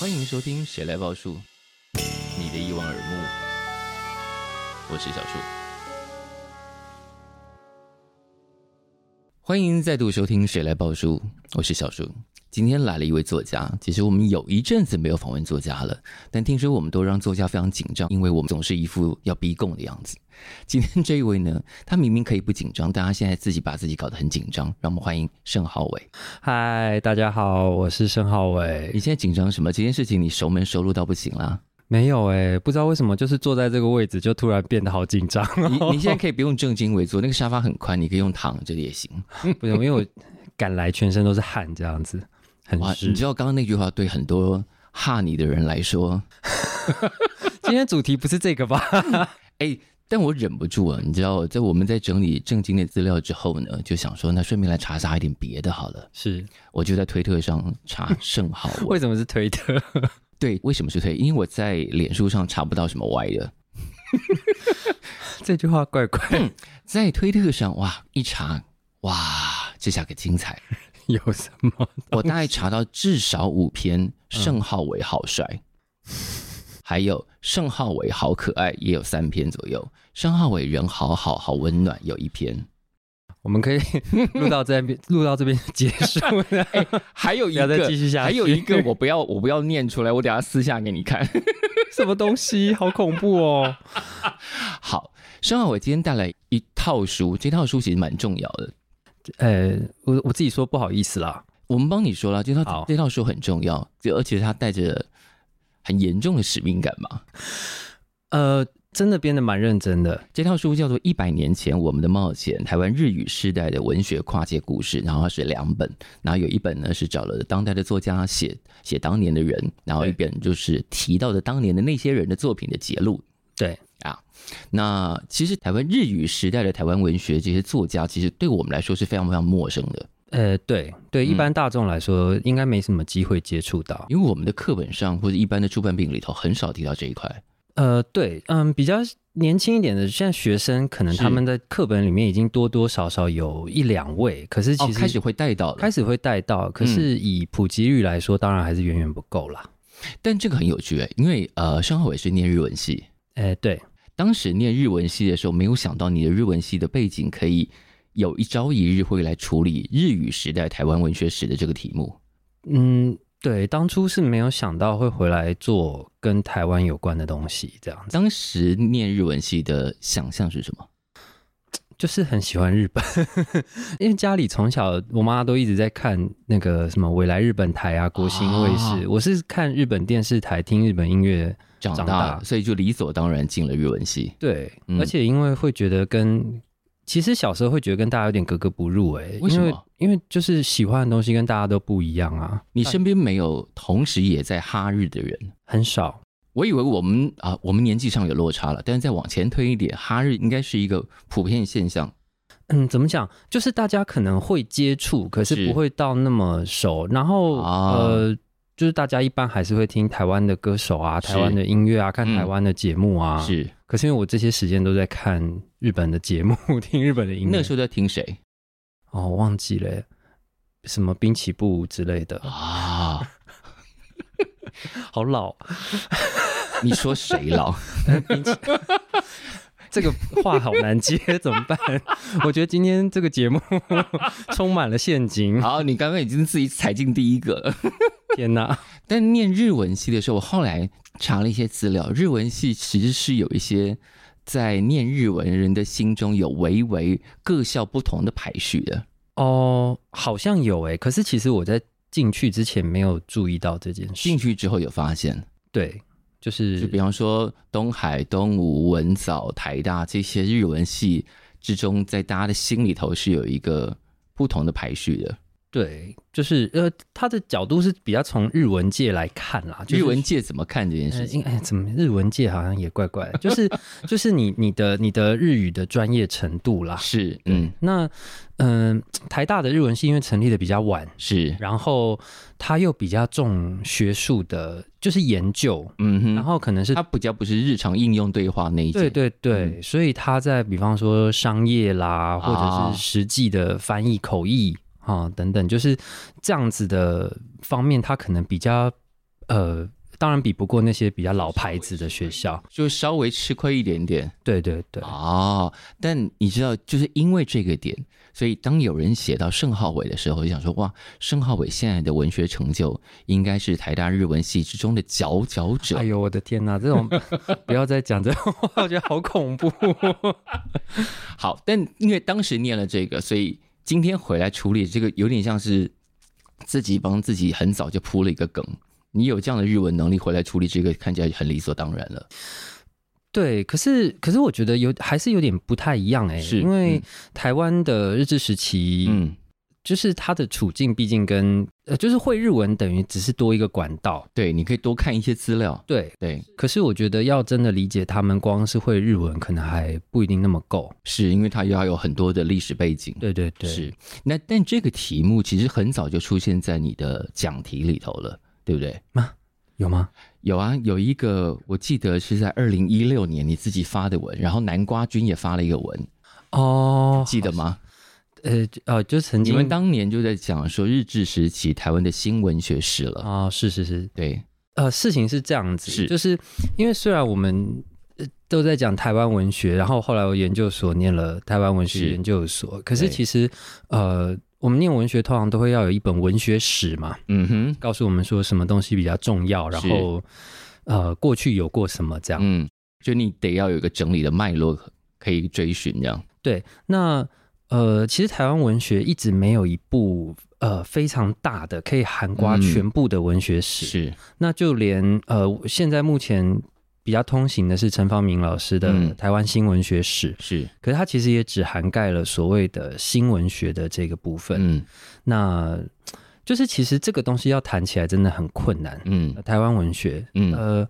欢迎收听《谁来报数》，你的一望而目，我是小树。欢迎再度收听《谁来报数》，我是小树。今天来了一位作家，其实我们有一阵子没有访问作家了，但听说我们都让作家非常紧张，因为我们总是一副要逼供的样子。今天这一位呢，他明明可以不紧张，但他现在自己把自己搞得很紧张。让我们欢迎盛浩伟。嗨，大家好，我是盛浩伟。你现在紧张什么？这件事情你熟门熟路到不行啦？没有哎、欸，不知道为什么，就是坐在这个位置就突然变得好紧张。你 你现在可以不用正襟危坐，那个沙发很宽，你可以用躺着的也行。不用，因为我赶来全身都是汗，这样子很湿。你知道刚刚那句话对很多哈你的人来说，今天主题不是这个吧？哎。但我忍不住啊，你知道，在我们在整理正经的资料之后呢，就想说，那顺便来查查一点别的好了。是，我就在推特上查盛浩玮。为什么是推特？对，为什么是推？因为我在脸书上查不到什么歪的。这句话怪怪、嗯。在推特上，哇，一查，哇，这下可精彩。有什么？我大概查到至少五篇，盛浩伟好帅。嗯 还有盛浩伟好可爱，也有三篇左右。盛浩伟人好好好温暖，有一篇。我们可以 录到这边，录到这边结束。欸、还有一个，再继续下去。还有一个，我不要，我不要念出来，我等下私下给你看。什么东西？好恐怖哦！好，盛浩伟今天带来一套书，这套书其实蛮重要的。呃，我我自己说不好意思啦，我们帮你说了，这套这套书很重要，就而且它带着。很严重的使命感嘛？呃，真的编的蛮认真的。这套书叫做《一百年前我们的冒险：台湾日语世代的文学跨界故事》，然后它是两本，然后有一本呢是找了当代的作家写写当年的人，然后一本就是提到的当年的那些人的作品的节录。对啊，那其实台湾日语时代的台湾文学这些作家，其实对我们来说是非常非常陌生的。呃，对对，一般大众来说，嗯、应该没什么机会接触到，因为我们的课本上或者一般的出版品里头很少提到这一块。呃，对，嗯，比较年轻一点的，现在学生可能他们在课本里面已经多多少少有一两位，可是其实、哦、开始会带到，开始会带到，可是以普及率来说，当然还是远远不够啦。但这个很有趣诶，因为呃，盛浩伟是念日文系，哎，对，当时念日文系的时候，没有想到你的日文系的背景可以。有一朝一日会来处理日语时代台湾文学史的这个题目。嗯，对，当初是没有想到会回来做跟台湾有关的东西，这样子。当时念日文系的想象是什么？就是很喜欢日本，因为家里从小我妈都一直在看那个什么未来日本台啊、国新卫视，哦、我是看日本电视台、听日本音乐长大，长大，所以就理所当然进了日文系。对，嗯、而且因为会觉得跟。其实小时候会觉得跟大家有点格格不入，哎，为什么？因为，因为就是喜欢的东西跟大家都不一样啊。你身边没有同时也在哈日的人？很少。我以为我们啊，我们年纪上有落差了，但是再往前推一点，哈日应该是一个普遍现象。嗯，怎么讲？就是大家可能会接触，可是不会到那么熟。然后、啊、呃。就是大家一般还是会听台湾的歌手啊，台湾的音乐啊，看台湾的节目啊。是，可是因为我这些时间都在看日本的节目，听日本的音乐。那时候在听谁？哦，忘记了，什么滨崎步之类的啊？好老，你说谁老？这个话好难接，怎么办？我觉得今天这个节目 充满了陷阱。好，你刚刚已经自己踩进第一个了。天哪！但念日文系的时候，我后来查了一些资料，日文系其实是有一些在念日文人的心中有微微各校不同的排序的。哦，好像有诶，可是其实我在进去之前没有注意到这件事，进去之后有发现。对。就是，就比方说东海、东吴、文藻、台大这些日文系之中，在大家的心里头是有一个不同的排序的。对，就是呃，他的角度是比较从日文界来看啦。就是、日文界怎么看这件事情？哎、呃，怎么日文界好像也怪怪的？就是 就是你你的你的日语的专业程度啦。是，嗯，那嗯、呃，台大的日文系因为成立的比较晚，是，然后他又比较重学术的。就是研究，嗯哼，然后可能是它比较不是日常应用对话那一种，对对对，嗯、所以他在比方说商业啦，或者是实际的翻译口译啊、哦、等等，就是这样子的方面，他可能比较呃。当然比不过那些比较老牌子的学校，就稍微吃亏一点点。对对对。哦，但你知道，就是因为这个点，所以当有人写到盛浩伟的时候，就想说哇，盛浩伟现在的文学成就应该是台大日文系之中的佼佼者。哎呦，我的天哪，这种 不要再讲这种话，我觉得好恐怖。好，但因为当时念了这个，所以今天回来处理这个，有点像是自己帮自己很早就铺了一个梗。你有这样的日文能力回来处理这个，看起来很理所当然了。对，可是可是我觉得有还是有点不太一样哎、欸，是因为台湾的日治时期，嗯，就是他的处境毕竟跟呃，就是会日文等于只是多一个管道，对，你可以多看一些资料，对对。可是我觉得要真的理解他们，光是会日文可能还不一定那么够，是因为他要有很多的历史背景，对对对。是那但这个题目其实很早就出现在你的讲题里头了。对不对？吗？有吗？有啊，有一个我记得是在二零一六年你自己发的文，然后南瓜君也发了一个文哦，记得吗？呃呃，就曾经你们当年就在讲说日治时期台湾的新文学史了啊、哦，是是是，对，呃，事情是这样子，是就是因为虽然我们都在讲台湾文学，然后后来我研究所念了台湾文学研究所，可是其实呃。我们念文学通常都会要有一本文学史嘛，嗯哼，告诉我们说什么东西比较重要，然后呃过去有过什么这样，嗯，就你得要有一个整理的脉络可以追寻这样。对，那呃其实台湾文学一直没有一部呃非常大的可以涵盖全部的文学史，嗯、是，那就连呃现在目前。比较通行的是陈方明老师的《台湾新文学史》，是，可是他其实也只涵盖了所谓的新文学的这个部分。嗯，那就是其实这个东西要谈起来真的很困难。嗯，台湾文学，嗯，呃，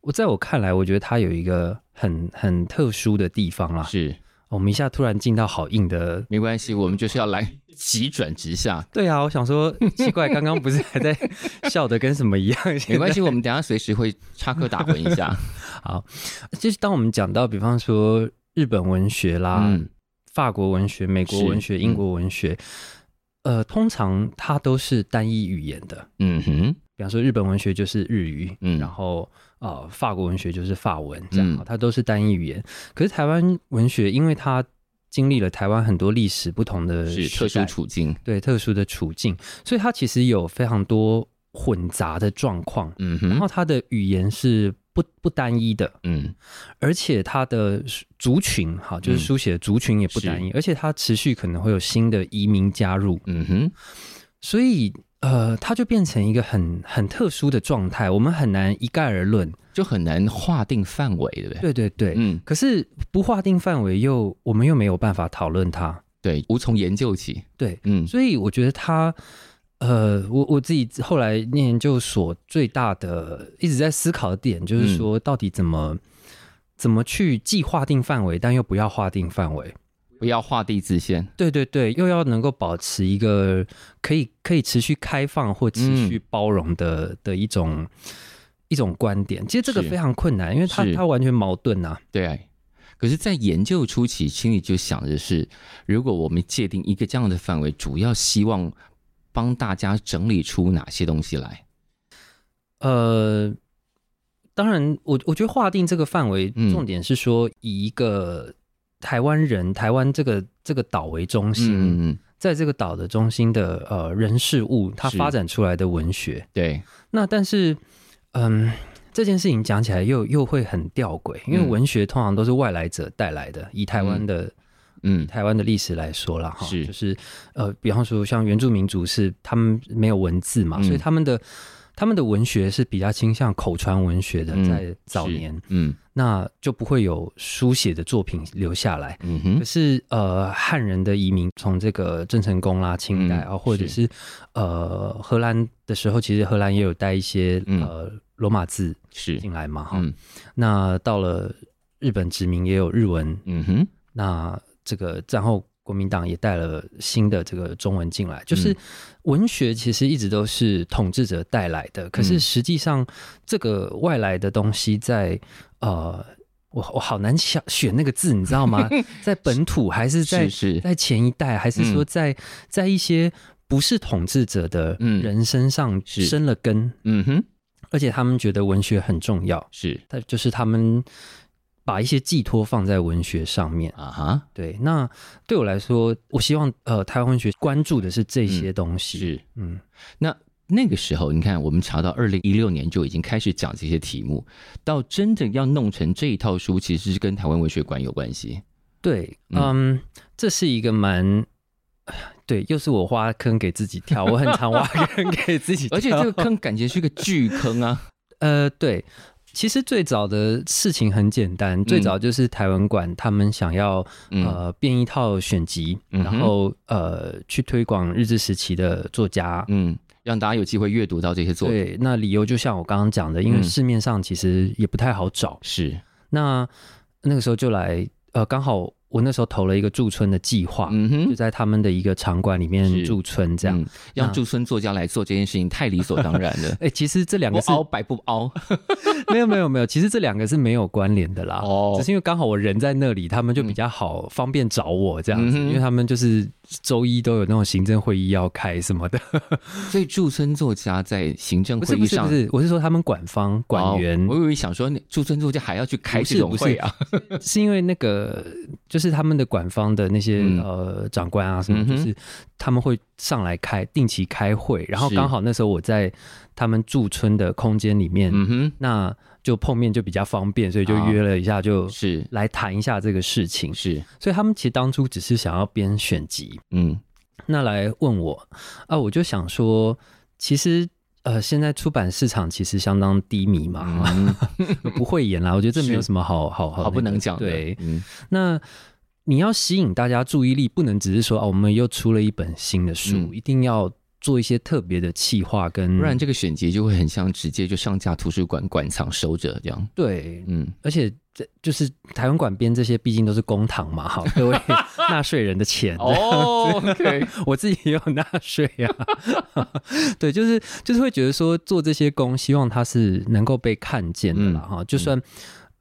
我在我看来，我觉得它有一个很很特殊的地方啦。是。我们一下突然进到好硬的，没关系，我们就是要来急转直下。对啊，我想说奇怪，刚刚不是还在 笑的跟什么一样？没关系，我们等下随时会插科打诨一下。好，就是当我们讲到，比方说日本文学啦、嗯、法国文学、美国文学、英国文学，嗯、呃，通常它都是单一语言的。嗯哼，比方说日本文学就是日语，嗯，然后。呃，法国文学就是法文，这样，它都是单一语言。嗯、可是台湾文学，因为它经历了台湾很多历史不同的特殊处境，对特殊的处境，所以它其实有非常多混杂的状况。嗯哼，然后它的语言是不不单一的，嗯，而且它的族群，哈，就是书写的族群也不单一，嗯、而且它持续可能会有新的移民加入。嗯哼，所以。呃，它就变成一个很很特殊的状态，我们很难一概而论，就很难划定范围，对不对？对对对，嗯。可是不划定范围，又我们又没有办法讨论它，对，无从研究起。对，嗯。所以我觉得它，呃，我我自己后来念研究所最大的一直在思考的点，就是说，到底怎么、嗯、怎么去既划定范围，但又不要划定范围。不要画地自限，对对对，又要能够保持一个可以可以持续开放或持续包容的、嗯、的一种一种观点。其实这个非常困难，因为它它完全矛盾啊。对，可是，在研究初期，心里就想着是，如果我们界定一个这样的范围，主要希望帮大家整理出哪些东西来？呃，当然，我我觉得划定这个范围，重点是说以一个。台湾人，台湾这个这个岛为中心，嗯、在这个岛的中心的呃人事物，它发展出来的文学，对。那但是，嗯，这件事情讲起来又又会很吊诡，因为文学通常都是外来者带来的。以台湾的，嗯，台湾的历史来说了哈，是就是呃，比方说像原住民族是他们没有文字嘛，嗯、所以他们的。他们的文学是比较倾向口传文学的，在早年，嗯，嗯，那就不会有书写的作品留下来。嗯哼，可是呃，汉人的移民从这个郑成功啦、清代啊，嗯、或者是，是呃荷兰的时候，其实荷兰也有带一些、嗯、呃罗马字是进来嘛，哈、嗯。那到了日本殖民也有日文，嗯哼。那这个战后。国民党也带了新的这个中文进来，就是文学其实一直都是统治者带来的，可是实际上这个外来的东西在呃。我我好难想选那个字，你知道吗？在本土还是在是是在前一代，还是说在、嗯、在一些不是统治者的人身上生了根？嗯哼，而且他们觉得文学很重要，是，他就是他们把一些寄托放在文学上面啊哈。对，那对我来说，我希望呃，台湾文学关注的是这些东西。嗯、是，嗯，那。那个时候，你看，我们查到二零一六年就已经开始讲这些题目，到真的要弄成这一套书，其实是跟台湾文学馆有关系。对，嗯，嗯，这是一个蛮，对，又是我挖坑给自己跳，我很常挖坑给自己跳，而且这个坑感觉是个巨坑啊。呃，对，其实最早的事情很简单，最早就是台文馆他们想要呃编一套选集，嗯、然后呃去推广日治时期的作家，嗯。让大家有机会阅读到这些作品。对，那理由就像我刚刚讲的，因为市面上其实也不太好找。嗯、是，那那个时候就来，呃，刚好。我那时候投了一个驻村的计划，就在他们的一个场馆里面驻村，这样、嗯、让驻村作家来做这件事情太理所当然了。哎、欸，其实这两个是凹白不凹？没有没有没有，其实这两个是没有关联的啦。哦，只是因为刚好我人在那里，他们就比较好、嗯、方便找我这样子，因为他们就是周一都有那种行政会议要开什么的。所以驻村作家在行政会议上不是不是，我是说他们管方管员、哦，我以为想说驻村作家还要去开这种会啊，是，因为那个就。是他们的馆方的那些、嗯、呃长官啊什么，就是他们会上来开定期开会，然后刚好那时候我在他们驻村的空间里面，嗯、那就碰面就比较方便，所以就约了一下，就是。来谈一下这个事情。是，所以他们其实当初只是想要编选集，嗯，那来问我啊，我就想说，其实。呃，现在出版市场其实相当低迷嘛，嗯、不会演啦。我觉得这没有什么好好好、好不能讲的。对，嗯、那你要吸引大家注意力，不能只是说啊，我们又出了一本新的书，嗯、一定要。做一些特别的企划，跟不然这个选集就会很像直接就上架图书馆馆藏收着这样。对，嗯，而且这就是台湾馆编这些，毕竟都是公堂嘛，哈，各位 纳税人的钱哦。我自己也有纳税呀。对，就是就是会觉得说做这些工，希望它是能够被看见的啦。哈、嗯，就算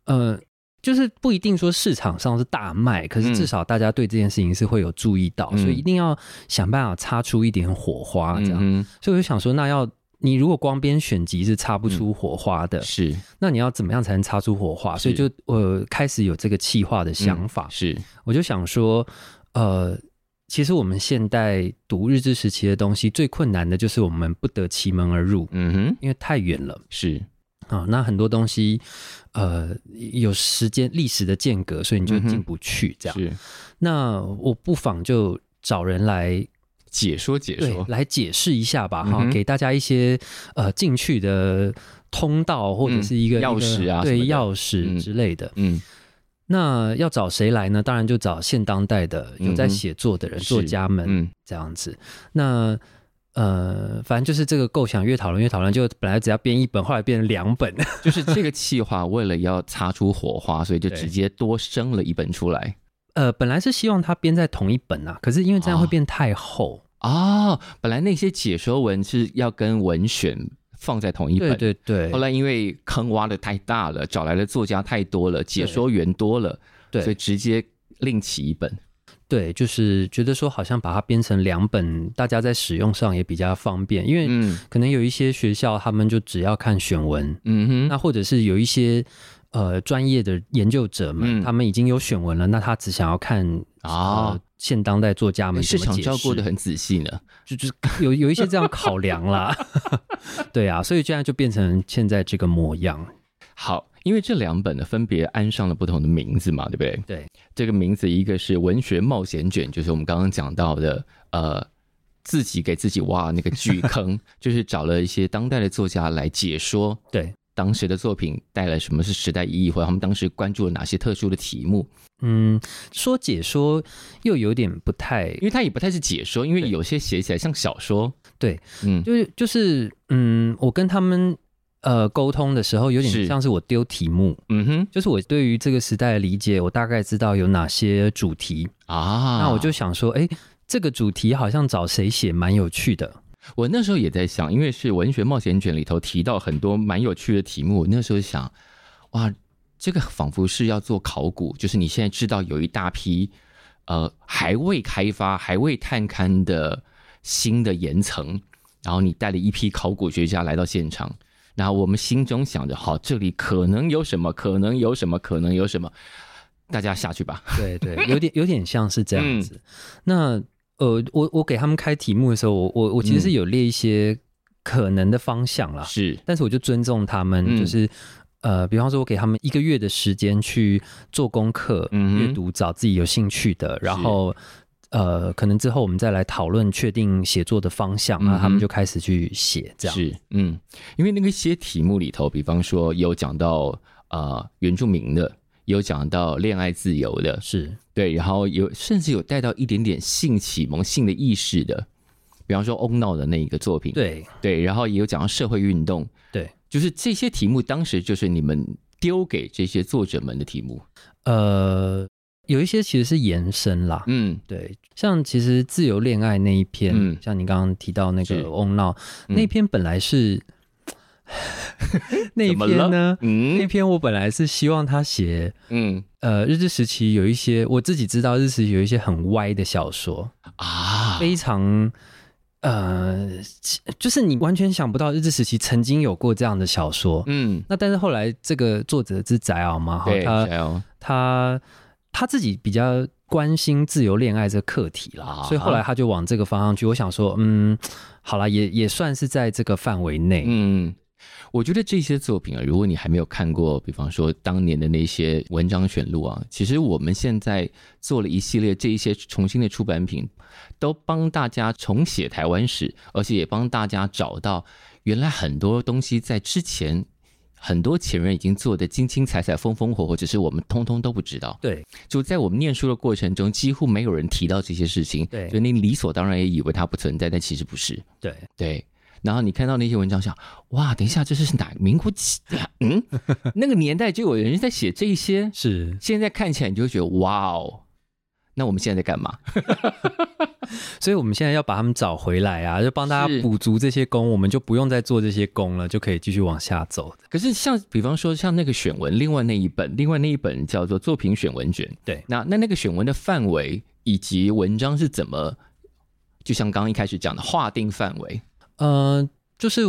呃。就是不一定说市场上是大卖，可是至少大家对这件事情是会有注意到，嗯、所以一定要想办法擦出一点火花，这样。嗯、所以我就想说，那要你如果光编选集是擦不出火花的，嗯、是，那你要怎么样才能擦出火花？所以就呃开始有这个企划的想法。嗯、是，我就想说，呃，其实我们现代读日治时期的东西最困难的就是我们不得其门而入，嗯哼，因为太远了。是。啊、哦，那很多东西，呃，有时间历史的间隔，所以你就进不去。这样、嗯，是。那我不妨就找人来解说解说，来解释一下吧，哈、嗯，给大家一些呃进去的通道或者是一个钥匙啊，对，钥匙之类的。嗯，嗯那要找谁来呢？当然就找现当代的有在写作的人、嗯、作家们，嗯，这样子。那呃，反正就是这个构想越讨论越讨论，就本来只要编一本，后来变成两本，就是这个企划为了要擦出火花，所以就直接多生了一本出来。呃，本来是希望它编在同一本啊，可是因为这样会变太厚啊、哦。本来那些解说文是要跟文选放在同一本，对对对。后来因为坑挖的太大了，找来的作家太多了，解说员多了，对，所以直接另起一本。对，就是觉得说好像把它编成两本，大家在使用上也比较方便，因为可能有一些学校他们就只要看选文，嗯哼，那或者是有一些呃专业的研究者们，嗯，他们已经有选文了，那他只想要看啊，呃，现当代作家们市场照顾得很仔细呢，就就是 有有一些这样考量啦，对啊，所以这样就变成现在这个模样。好。因为这两本呢，分别安上了不同的名字嘛，对不对？对，这个名字一个是《文学冒险卷》，就是我们刚刚讲到的，呃，自己给自己挖那个巨坑，就是找了一些当代的作家来解说，对当时的作品带来什么是时代意义，或者他们当时关注了哪些特殊的题目。嗯，说解说又有点不太，因为它也不太是解说，因为有些写起来像小说。对，嗯，就是就是，嗯，我跟他们。呃沟通的时候，有点像是我丢题目，嗯哼，就是我对于这个时代的理解，我大概知道有哪些主题啊，那我就想说，哎，这个主题好像找谁写蛮有趣的。我那时候也在想，因为是文学冒险卷里头提到很多蛮有趣的题目，我那时候想，哇，这个仿佛是要做考古，就是你现在知道有一大批呃还未开发、还未探勘的新的岩层，然后你带了一批考古学家来到现场，然后我们心中想着，好，这里可能有什么，可能有什么，可能有什么，大家下去吧。对对，有点有点像是这样子。嗯、那。呃，我我给他们开题目的时候，我我我其实是有列一些可能的方向啦，是、嗯，但是我就尊重他们，就是、嗯、呃，比方说，我给他们一个月的时间去做功课、嗯、阅读，找自己有兴趣的，然后呃，可能之后我们再来讨论，确定写作的方向，然后他们就开始去写，这样。是，嗯，因为那个些题目里头，比方说有讲到呃原住民的。有讲到恋爱自由的，是。对，然后有甚至有带到一点点性启蒙、性的意识的，比方说欧闹的那一个作品，对。对，然后也有讲到社会运动，对，就是这些题目当时就是你们丢给这些作者们的题目，呃，有一些其实是延伸啦，嗯，对，像其实自由恋爱那一篇，嗯，像你刚刚提到那个翁闹、嗯、那篇本来是。那一篇呢？嗯，那篇我本来是希望他写，嗯，呃，日治时期有一些我自己知道，日治时有一些很歪的小说。啊，非常，呃，就是你完全想不到日治时期曾经有过这样的小说，嗯，那但是后来这个作者是翟鳌嘛，哈，他他他自己比较关心自由恋爱这个课题啦，所以后来他就往这个方向去。我想说，嗯，好了，也也算是在这个范围内，嗯。我觉得这些作品啊，如果你还没有看过，比方说当年的那些文章选录啊，其实我们现在做了一系列这一些重新的出版品，都帮大家重写台湾史，而且也帮大家找到原来很多东西在之前很多前人已经做的精精彩彩、风风火火，只是我们通通都不知道。对，就在我们念书的过程中，几乎没有人提到这些事情。对，所以你理所当然也以为它不存在，但其实不是。对，对。然后你看到那些文章，想哇，等一下，这是哪民国几？嗯，那个年代就有人在写这些，是现在看起来你就会觉得哇哦，那我们现在在干嘛？所以我们现在要把他们找回来啊，就帮大家补足这些功，我们就不用再做这些功了，就可以继续往下走。可是像比方说像那个选文，另外那一本，另外那一本叫做作品选文卷，对，那那那个选文的范围以及文章是怎么，就像刚刚一开始讲的划定范围。呃，就是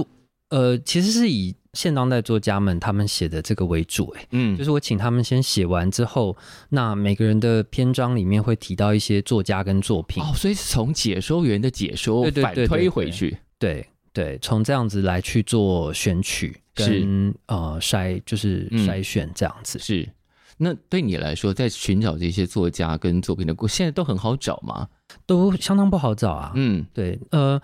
呃，其实是以现当代作家们他们写的这个为主，哎，嗯，就是我请他们先写完之后，那每个人的篇章里面会提到一些作家跟作品，哦，所以是从解说员的解说反推回去，对对，从这样子来去做选取跟呃筛，就是筛选这样子。嗯，是，那对你来说，在寻找这些作家跟作品的过，现在都很好找吗？都相当不好找啊，嗯，对，呃。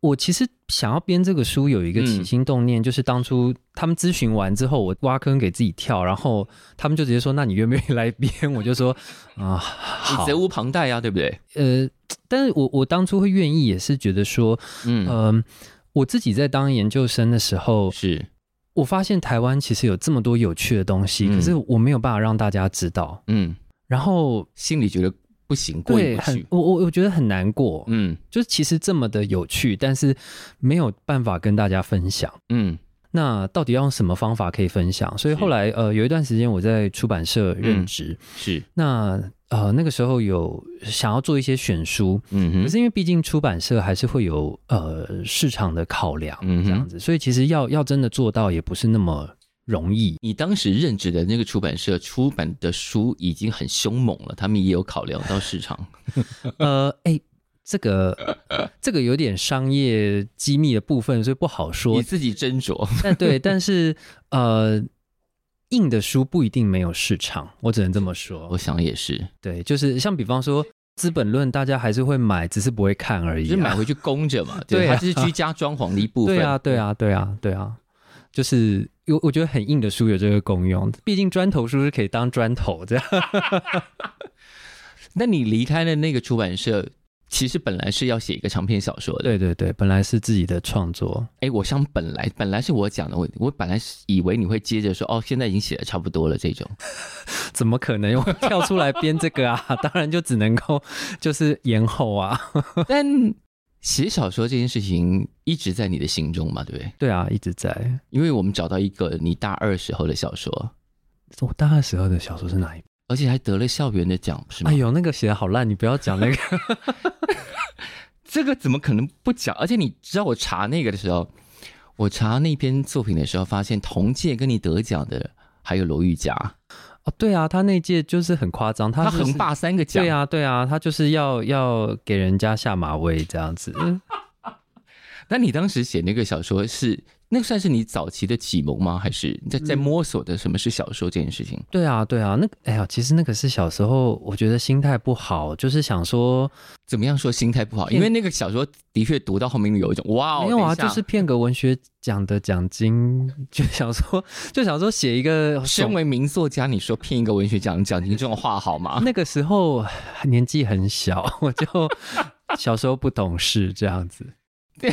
我其实想要编这个书，有一个起心动念，嗯、就是当初他们咨询完之后，我挖坑给自己跳，然后他们就直接说：“那你愿不愿意来编？”我就说：“啊，好，你责无旁贷啊，对不对？”呃，但是我我当初会愿意，也是觉得说，嗯、呃，我自己在当研究生的时候，是我发现台湾其实有这么多有趣的东西，嗯、可是我没有办法让大家知道，嗯，然后心里觉得。不行，过意不去。我我我觉得很难过。嗯，就是其实这么的有趣，但是没有办法跟大家分享。嗯，那到底要用什么方法可以分享？所以后来呃，有一段时间我在出版社任职。嗯、是。那呃那个时候有想要做一些选书，嗯哼，可是因为毕竟出版社还是会有呃市场的考量，嗯哼，这样子，所以其实要要真的做到也不是那么。容易，你当时任职的那个出版社出版的书已经很凶猛了，他们也有考量到市场。呃，哎、欸，这个 这个有点商业机密的部分，所以不好说。你自己斟酌。但对，但是呃，印的书不一定没有市场，我只能这么说。我想也是。对，就是像比方说《资本论》，大家还是会买，只是不会看而已、啊，就买回去供着嘛。对，它就是居家装潢的一部分。对啊，对啊，对啊，对啊，就是。有我觉得很硬的书有这个功用，毕竟砖头书是可以当砖头这样。那你离开了那个出版社，其实本来是要写一个长篇小说的。对对对，本来是自己的创作。哎，我想本来本来是我讲的问题，我本来是以为你会接着说，哦，现在已经写的差不多了这种。怎么可能？我跳出来编这个啊？当然就只能够就是延后啊。但写小说这件事情一直在你的心中嘛，对不对？对啊，一直在。因为我们找到一个你大二时候的小说。我大二时候的小说是哪一本？而且还得了校园的奖，是吗？哎呦，那个写的好烂，你不要讲那个。这个怎么可能不讲？而且你知道，我查那个的时候，我查那篇作品的时候，发现同届跟你得奖的还有罗玉佳。哦，对啊，他那届就是很夸张，他、就是、他横霸三个奖。对啊，对啊，他就是要要给人家下马威这样子。那你当时写那个小说是？那个算是你早期的启蒙吗？还是在在摸索的什么是小说这件事情？对啊，对啊，那个哎呀，其实那个是小时候，我觉得心态不好，就是想说怎么样说心态不好？因为那个小说的确读到后面有一种哇，没有啊，就是骗个文学奖的奖金，就想说 就想说写一个身为名作家，你说骗一个文学奖奖金这种话好吗？那个时候年纪很小，我就小时候不懂事这样子。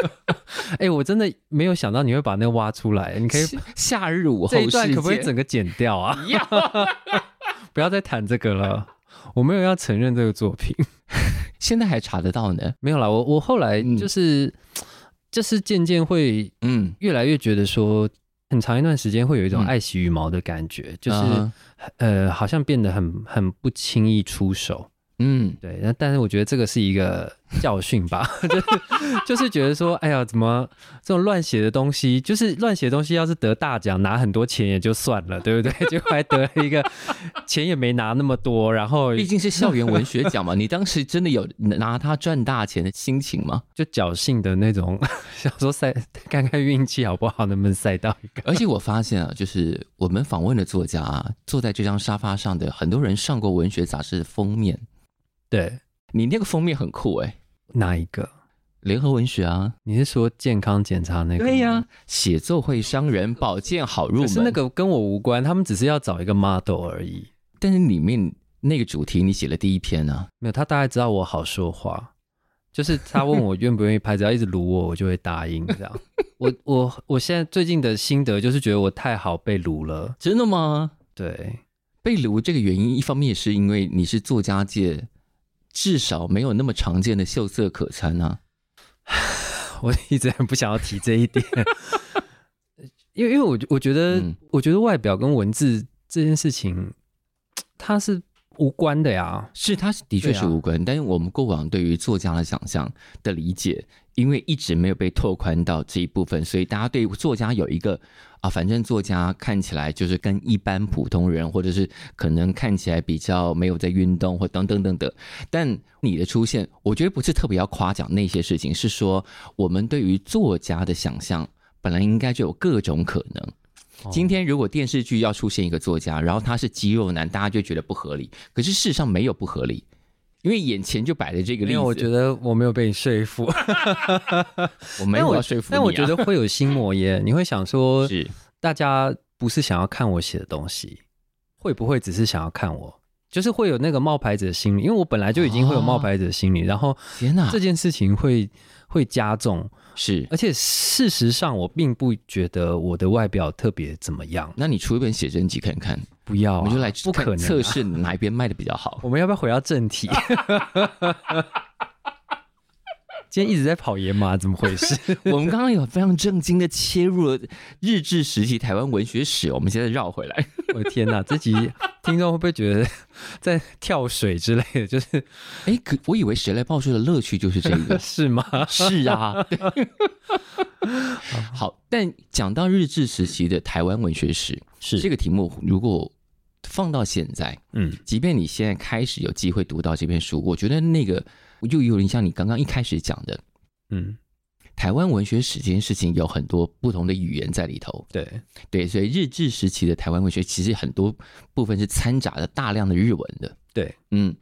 对。哎、欸，我真的没有想到你会把那个挖出来。你可以 夏日午后这一段可不可以整个剪掉啊？不要再谈这个了。我没有要承认这个作品，现在还查得到呢。没有啦，我我后来就是、嗯、就是渐渐会嗯越来越觉得说，很长一段时间会有一种爱惜羽毛的感觉，嗯、就是、uh-huh. 呃好像变得很很不轻易出手。嗯，对，那但是我觉得这个是一个教训吧，就是就是觉得说，哎呀，怎么这种乱写的东西，就是乱写的东西，要是得大奖拿很多钱也就算了，对不对？结果还得了一个钱也没拿那么多，然后毕竟是校园文学奖嘛，你当时真的有拿它赚大钱的心情吗？就侥幸的那种，想说赛看看运气好不好，能不能赛到一个。而且我发现啊，就是我们访问的作家啊，坐在这张沙发上的很多人上过文学杂志封面。对，你那个封面很酷哎，哪一个？联合文学啊？你是说健康检查那个？对呀、啊，写作会伤人，保健好入门。是那个跟我无关，他们只是要找一个 model 而已。但是里面那个主题你写了第一篇呢、啊？没有，他大概知道我好说话，就是他问我愿不愿意拍，只要一直撸我，我就会答应这样。我我我现在最近的心得就是觉得我太好被撸了。真的吗？对，被撸这个原因，一方面也是因为你是作家界。至少没有那么常见的秀色可餐啊！我一直很不想要提这一点，因为因为我我觉得、嗯，我觉得外表跟文字这件事情，它是无关的呀。是，它是的确是无关，啊、但是我们过往对于作家的想象的理解，因为一直没有被拓宽到这一部分，所以大家对作家有一个。啊，反正作家看起来就是跟一般普通人，或者是可能看起来比较没有在运动或等等等等。但你的出现，我觉得不是特别要夸奖那些事情，是说我们对于作家的想象本来应该就有各种可能。今天如果电视剧要出现一个作家，然后他是肌肉男，大家就觉得不合理。可是事实上没有不合理。因为眼前就摆着这个例子，因为我觉得我没有被你说服，我没有要说服你、啊。但我觉得会有心魔耶，你会想说，是大家不是想要看我写的东西，会不会只是想要看我？就是会有那个冒牌者心理，因为我本来就已经会有冒牌者心理，哦、然后天哪，这件事情会会加重。是，而且事实上，我并不觉得我的外表特别怎么样。那你出一本写真集看看？不要、啊，我们就来不可能测试哪一边卖的比较好。我们要不要回到正题？今天一直在跑野马，怎么回事？我们刚刚有非常正经的切入了日治时期台湾文学史，我们现在绕回来。我的天哪，这集听众会不会觉得在跳水之类的？就是，哎、欸，可我以为谁来报税的乐趣就是这个，是吗？是啊。好，但讲到日治时期的台湾文学史，是这个题目，如果放到现在，嗯，即便你现在开始有机会读到这篇书，我觉得那个。又有点像你刚刚一开始讲的，嗯，台湾文学史这件事情有很多不同的语言在里头，对。对，所以日治时期的台湾文学其实很多部分是掺杂了大量的日文的，对，嗯，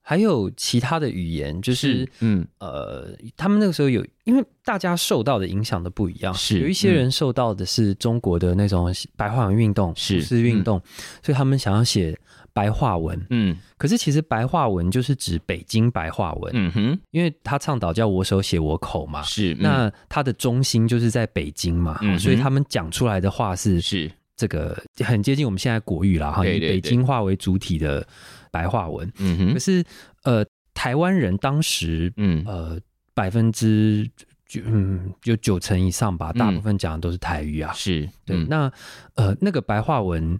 还有其他的语言，就是，是嗯。呃，他们那个时候有，因为大家受到的影响都不一样，是有一些人受到的是中国的那种白话文运动、是是运动，所以他们想要写白话文，嗯，可是其实白话文就是指北京白话文，嗯哼，因为他倡导叫我手写我口嘛，是，那他的中心就是在北京嘛，嗯，所以他们讲出来的话是是。这个很接近我们现在国语啦，哈，以北京话为主体的。白话文，嗯哼，可是呃，台湾人当时，嗯。呃，百分之就嗯，就九成以上吧，大部分讲的都是台语啊，是对。那呃，那个白话文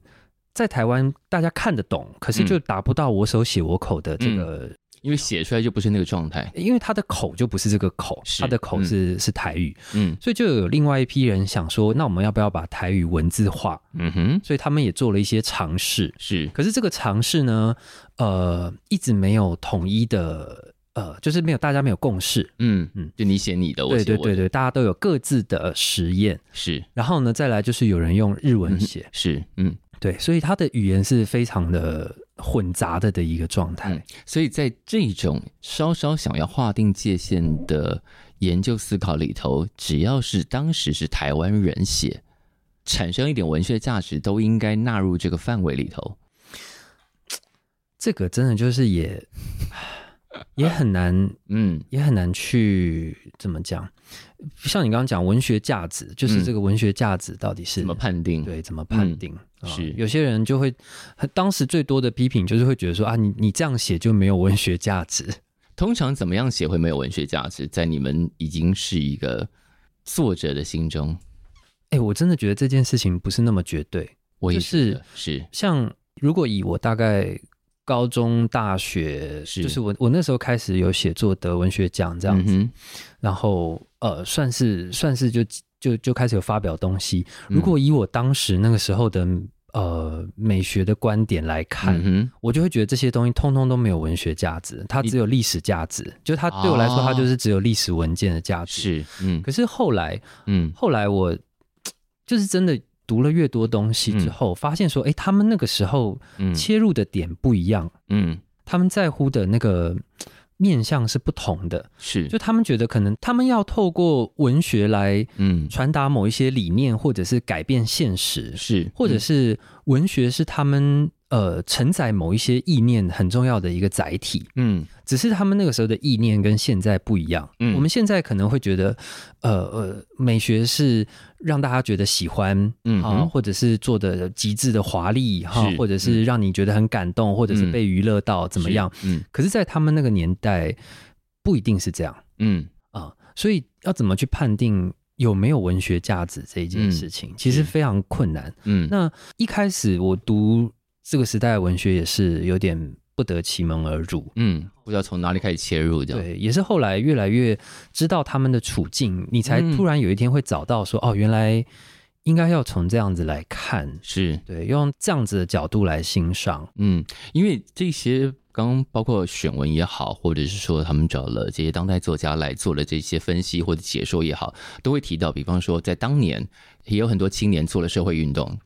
在台湾大家看得懂，可是就达不到我手写我口的这个。因为写出来就不是那个状态，因为他的口就不是这个口，他的口是、嗯、是台语，嗯，所以就有另外一批人想说，那我们要不要把台语文字化？嗯哼，所以他们也做了一些尝试，是。可是这个尝试呢，呃，一直没有统一的，呃，就是没有大家没有共识，嗯嗯，就你写你的，我写我的，对对对对，大家都有各自的实验，是。然后呢，再来就是有人用日文写，嗯、是，嗯，对，所以他的语言是非常的。混杂的的一个状态，嗯，所以在这种稍稍想要划定界限的研究思考里头，只要是当时是台湾人写，产生一点文学价值，都应该纳入这个范围里头。这个真的就是也 也很难，嗯，也很难去怎么讲。像你刚刚讲文学价值，就是这个文学价值到底是、嗯、怎么判定？对，怎么判定？嗯、是有些人就会，当时最多的批评就是会觉得说啊，你你这样写就没有文学价值。通常怎么样写会没有文学价值？在你们已经是一个作者的心中，哎、欸，我真的觉得这件事情不是那么绝对。我也是，就是是像如果以我大概。高中、大学是就是我，我那时候开始有写作得文学奖这样子，嗯、然后呃，算是算是就就就开始有发表东西。如果以我当时那个时候的呃美学的观点来看、嗯，我就会觉得这些东西通通都没有文学价值，它只有历史价值。就它对我来说，它就是只有历史文件的价值。是，嗯。可是后来，嗯，后来我就是真的。读了越多东西之后，发现说，哎、欸，他们那个时候切入的点不一样，嗯，他们在乎的那个面向是不同的，是，就他们觉得可能他们要透过文学来，嗯，传达某一些理念，或者是改变现实，是，或者是文学是他们。呃，承载某一些意念很重要的一个载体，嗯，只是他们那个时候的意念跟现在不一样，嗯，我们现在可能会觉得，呃呃，美学是让大家觉得喜欢，嗯啊，或者是做的极致的华丽，哈，或者是让你觉得很感动，嗯，或者是被娱乐到怎么样，嗯，可是，在他们那个年代，不一定是这样，嗯。啊，所以要怎么去判定有没有文学价值这一件事情，嗯，其实非常困难，嗯，那一开始我读。这个时代的文学也是有点不得其门而入，嗯，不知道从哪里开始切入，这样。对，也是后来越来越知道他们的处境，你才突然有一天会找到说，嗯、哦，原来应该要从这样子来看，是。对，用这样子的角度来欣赏，嗯，因为这些刚刚包括选文也好，或者是说他们找了这些当代作家来做了这些分析或者解说也好，都会提到，比方说在当年也有很多青年做了社会运动，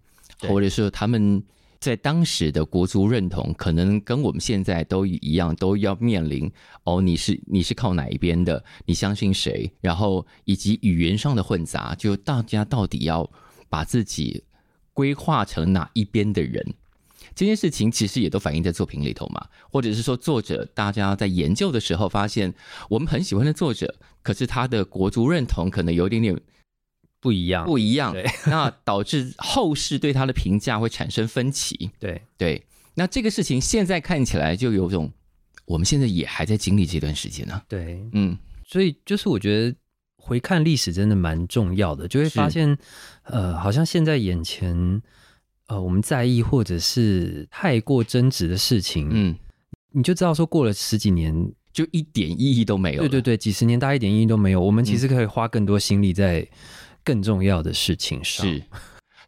或者是他们。在当时的国族认同，可能跟我们现在都一样，都要面临哦，你是你是靠哪一边的？你相信谁？然后以及语言上的混杂，就大家到底要把自己规划成哪一边的人？这件事情其实也都反映在作品里头嘛，或者是说作者大家在研究的时候发现，我们很喜欢的作者，可是他的国族认同可能有点点。不一样，不一样，对，那导致后世对他的评价会产生分歧。对对，那这个事情现在看起来就有种，我们现在也还在经历这段时间呢。对，嗯，所以就是我觉得回看历史真的蛮重要的，就会发现，呃，好像现在眼前，呃，我们在意或者是太过争执的事情，嗯，你就知道说过了十几年就一点意义都没有。对对对，几十年大一点意义都没有。我们其实可以花更多心力在。更重要的事情上是，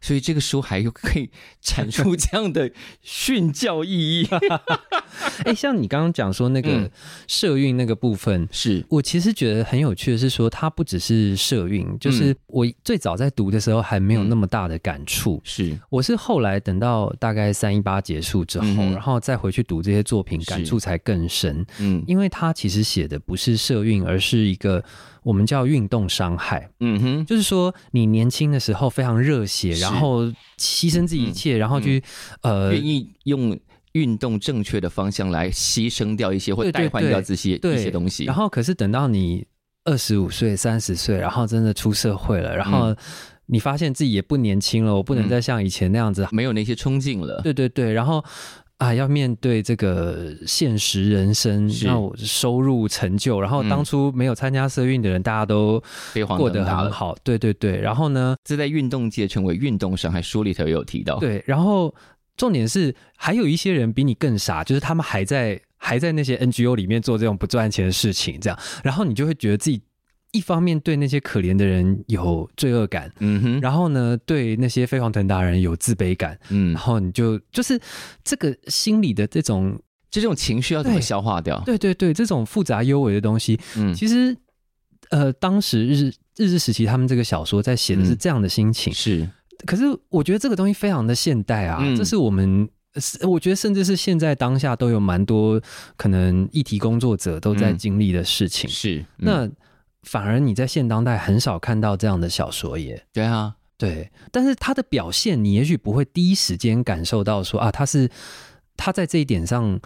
所以这个书还有可以产出这样的训教意义。哎、欸，像你刚刚讲说那个社运那个部分，嗯、是我其实觉得很有趣的是说，它不只是社运，就是我最早在读的时候还没有那么大的感触。是，我是后来等到大概三一八结束之后，嗯、然后再回去读这些作品，感触才更深。嗯，因为他其实写的不是社运，而是一个。我们叫运动伤害，嗯哼，就是说你年轻的时候非常热血，然后牺牲自己一切，嗯、然后去、嗯、呃，愿意用运动正确的方向来牺牲掉一些，或代换掉这些一些东西。然后，可是等到你二十五岁、三十岁，然后真的出社会了，然后你发现自己也不年轻了，我不能再像以前那样子，没有那些冲劲了。对对对，然后。啊，要面对这个现实人生，然后收入成就，然后当初没有参加社运的人，大家都过得很好，对对对。然后呢，这在运动界成为运动伤害，书里头有提到。对，然后重点是还有一些人比你更傻，就是他们还在还在那些 NGO 里面做这种不赚钱的事情，这样，然后你就会觉得自己。一方面对那些可怜的人有罪恶感，嗯哼，然后呢，对那些飞黄腾达人有自卑感，嗯，然后你就就是这个心理的这种这种情绪要怎么消化掉？对对对，这种复杂幽微的东西，嗯，其实呃，当时日日治时期他们这个小说在写的是这样的心情，嗯、是，可是我觉得这个东西非常的现代啊，嗯、这是我们我觉得甚至是现在当下都有蛮多可能议题工作者都在经历的事情，嗯、是、嗯、那。反而你在现当代很少看到这样的小说耶。对啊，对，但是他的表现，你也许不会第一时间感受到说啊，他是他在这一点上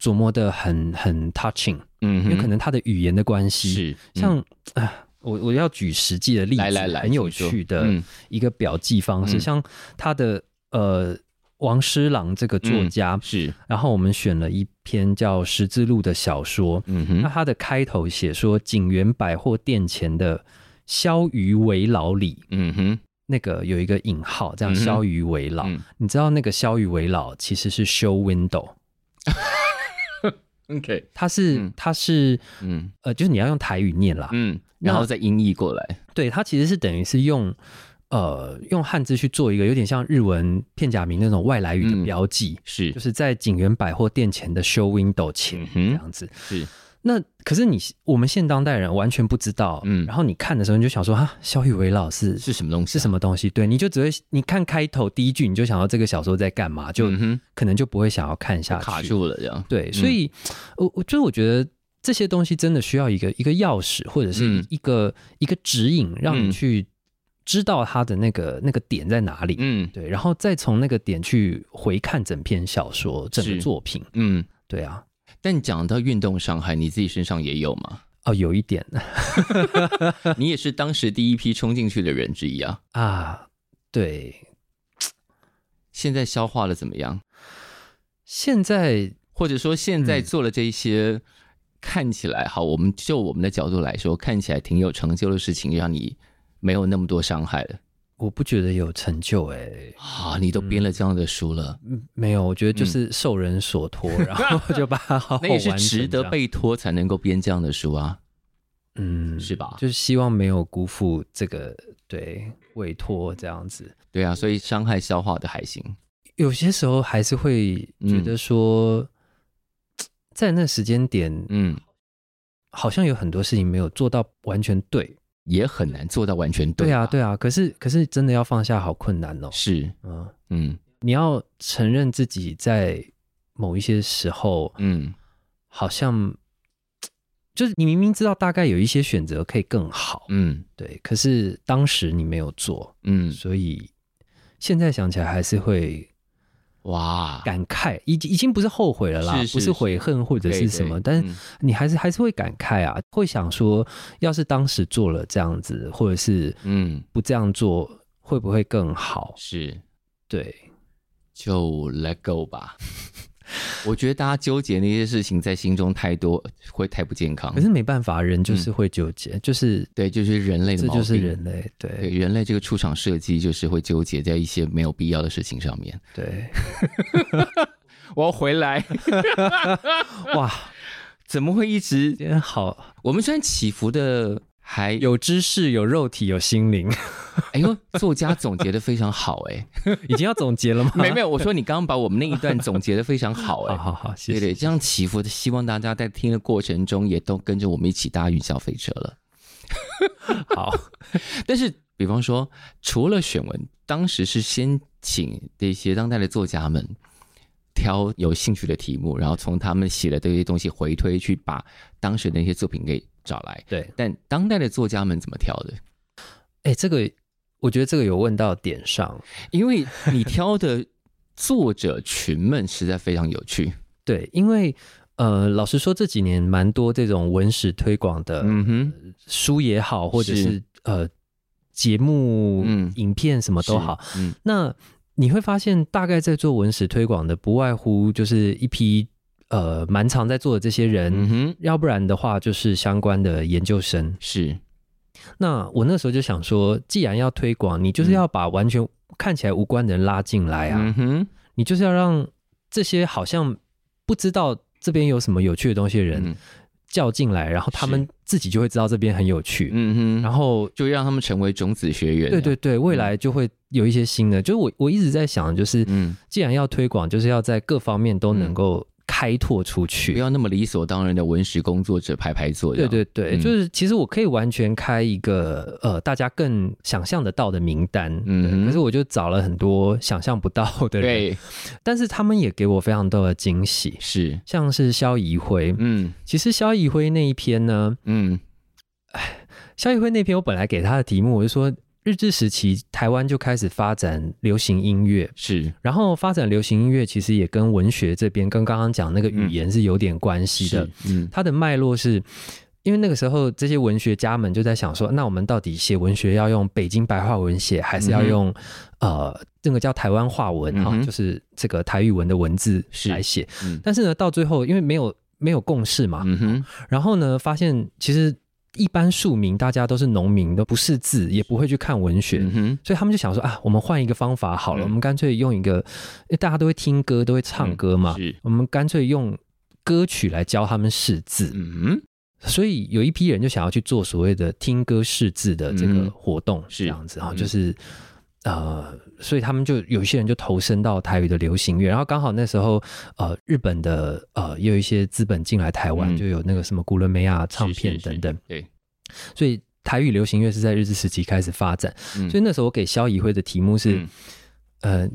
琢磨的很很 touching，嗯哼，因为可能他的语言的关系是，嗯、像啊，我我要举实际的例子，来来来，很有趣的一个表记方式，嗯、像他的呃。王诗郎这个作家、嗯、是，然后我们选了一篇叫《十字路》的小说。嗯哼，那它的开头写说，景园百货店前的萧觎围老里，嗯哼，那个有一个引号，这样萧觎围老。嗯、你知道那个萧觎围老其实是 show window。OK，他是他是嗯呃，就是你要用台语念啦，嗯，然后再音译过来。对，他其实是等于是用。呃，用汉字去做一个有点像日文片假名那种外来语的标记，嗯、是就是在景园百货店前的 show window 前这样子。嗯、是那可是你我们现当代人完全不知道，嗯，然后你看的时候你就想说啊，萧觎围老师是什么东西、啊？是什么东西？对，你就只会你看开头第一句，你就想到这个小说在干嘛，就可能就不会想要看下去，卡住了这样。对，所以，我我就是我觉得这些东西真的需要一个一个钥匙或者是一个、嗯、一个指引，让你去。知道他的那个那个点在哪里，嗯，对，然后再从那个点去回看整篇小说、整个作品，嗯，对啊。但讲到运动伤害，你自己身上也有吗？哦，有一点。你也是当时第一批冲进去的人之一啊。啊，对。现在消化了怎么样？现在或者说现在做了这些，嗯、看起来好，我们就我们的角度来说，看起来挺有成就的事情，让你。没有那么多伤害了，我不觉得有成就哎、欸、啊！你都编了这样的书了，嗯，没有，我觉得就是受人所托，嗯、然后就把它好好完成。那也是值得被托才能够编这样的书啊，嗯，是吧？就是希望没有辜负这个对委托这样子，对啊，所以伤害消化的还行，有些时候还是会觉得说，嗯、在那时间点，嗯，好像有很多事情没有做到完全对。也很难做到完全对。对啊，对啊。可是，可是真的要放下，好困难哦。是，嗯嗯，你要承认自己在某一些时候，嗯，好像就是你明明知道大概有一些选择可以更好，嗯，对。可是当时你没有做，嗯，所以现在想起来还是会。哇，感慨已经已经不是后悔了啦，是是是不是悔恨或者是。什么，对对但是你还是还是会感慨啊，会想说，要是当时做了这样子，或者是嗯。不这样做，嗯、会不会更好？是，对，就 let go 吧。我觉得大家纠结那些事情在心中太多，会太不健康。可是没办法，人就是会纠结，嗯、就是对，就是人类的毛病，这就是人类。对，对，人类这个出厂设计就是会纠结在一些没有必要的事情上面。对，我要回来。哇，怎么会一直好？我们虽然起伏的还有知识、有肉体、有心灵。哎呦，作家总结的非常好哎，已经要总结了吗？没没有，我说你刚刚把我们那一段总结的非常好哎，好好好，谢谢。对对，这样祈福，希望大家在听的过程中也都跟着我们一起搭云霄飞车了。好，但是比方说，除了选文，当时是先请这些当代的作家们挑有兴趣的题目，然后从他们写的这些东西回推，去把当时的那些作品给找来。对，但当代的作家们怎么挑的？哎，这个我觉得这个有问到点上，因为你挑的作者群们实在非常有趣。对，因为呃，老实说这几年蛮多这种文史推广的，嗯哼，书也好，或者是，是呃节目、嗯、影片什么都好，嗯，那你会发现，大概在做文史推广的，不外乎就是一批呃蛮常在做的这些人，要不然的话就是相关的研究生，是。那我那时候就想说，既然要推广，你就是要把完全看起来无关的人拉进来啊！你就是要让这些好像不知道这边有什么有趣的东西的人叫进来，然后他们自己就会知道这边很有趣。嗯哼，然后就让他们成为种子学员。对对对，未来就会有一些新的。就是我我一直在想，就是嗯，既然要推广，就是要在各方面都能够。开拓出去，不要那么理所当然的文史工作者排排坐。对对对，嗯、就是其实我可以完全开一个呃，大家更想象得到的名单。嗯，可是我就找了很多想象不到的人。对，但是他们也给我非常多的惊喜。是，像是萧怡辉。嗯，其实萧怡辉那一篇呢，嗯，哎，萧怡辉那篇我本来给他的题目，我就说。日治时期，台湾就开始发展流行音乐，是。然后发展流行音乐，其实也跟文学这边，跟刚刚讲那个语言是有点关系的。嗯，它的脉络是，因为那个时候这些文学家们就在想说，那我们到底写文学要用北京白话文写，还是要用、嗯、呃这个叫台湾话文哈、嗯，就是这个台语文的文字来写、嗯？但是呢，到最后因为没有没有共识嘛，嗯哼。然后呢，发现其实。一般庶民，大家都是农民，都不识字，也不会去看文学，嗯、所以他们就想说啊，我们换一个方法好了，嗯、我们干脆用一个，因为大家都会听歌，都会唱歌嘛，嗯、我们干脆用歌曲来教他们识字。嗯，所以有一批人就想要去做所谓的听歌识字的这个活动，是。这样子啊，就是。呃，所以他们就有一些人就投身到台语的流行乐，然后刚好那时候，呃，日本的呃也有一些资本进来台湾，嗯，就有那个什么古伦美亚唱片等等，对，所以台语流行乐是在日治时期开始发展。嗯，所以那时候我给萧怡辉的题目是，嗯，呃，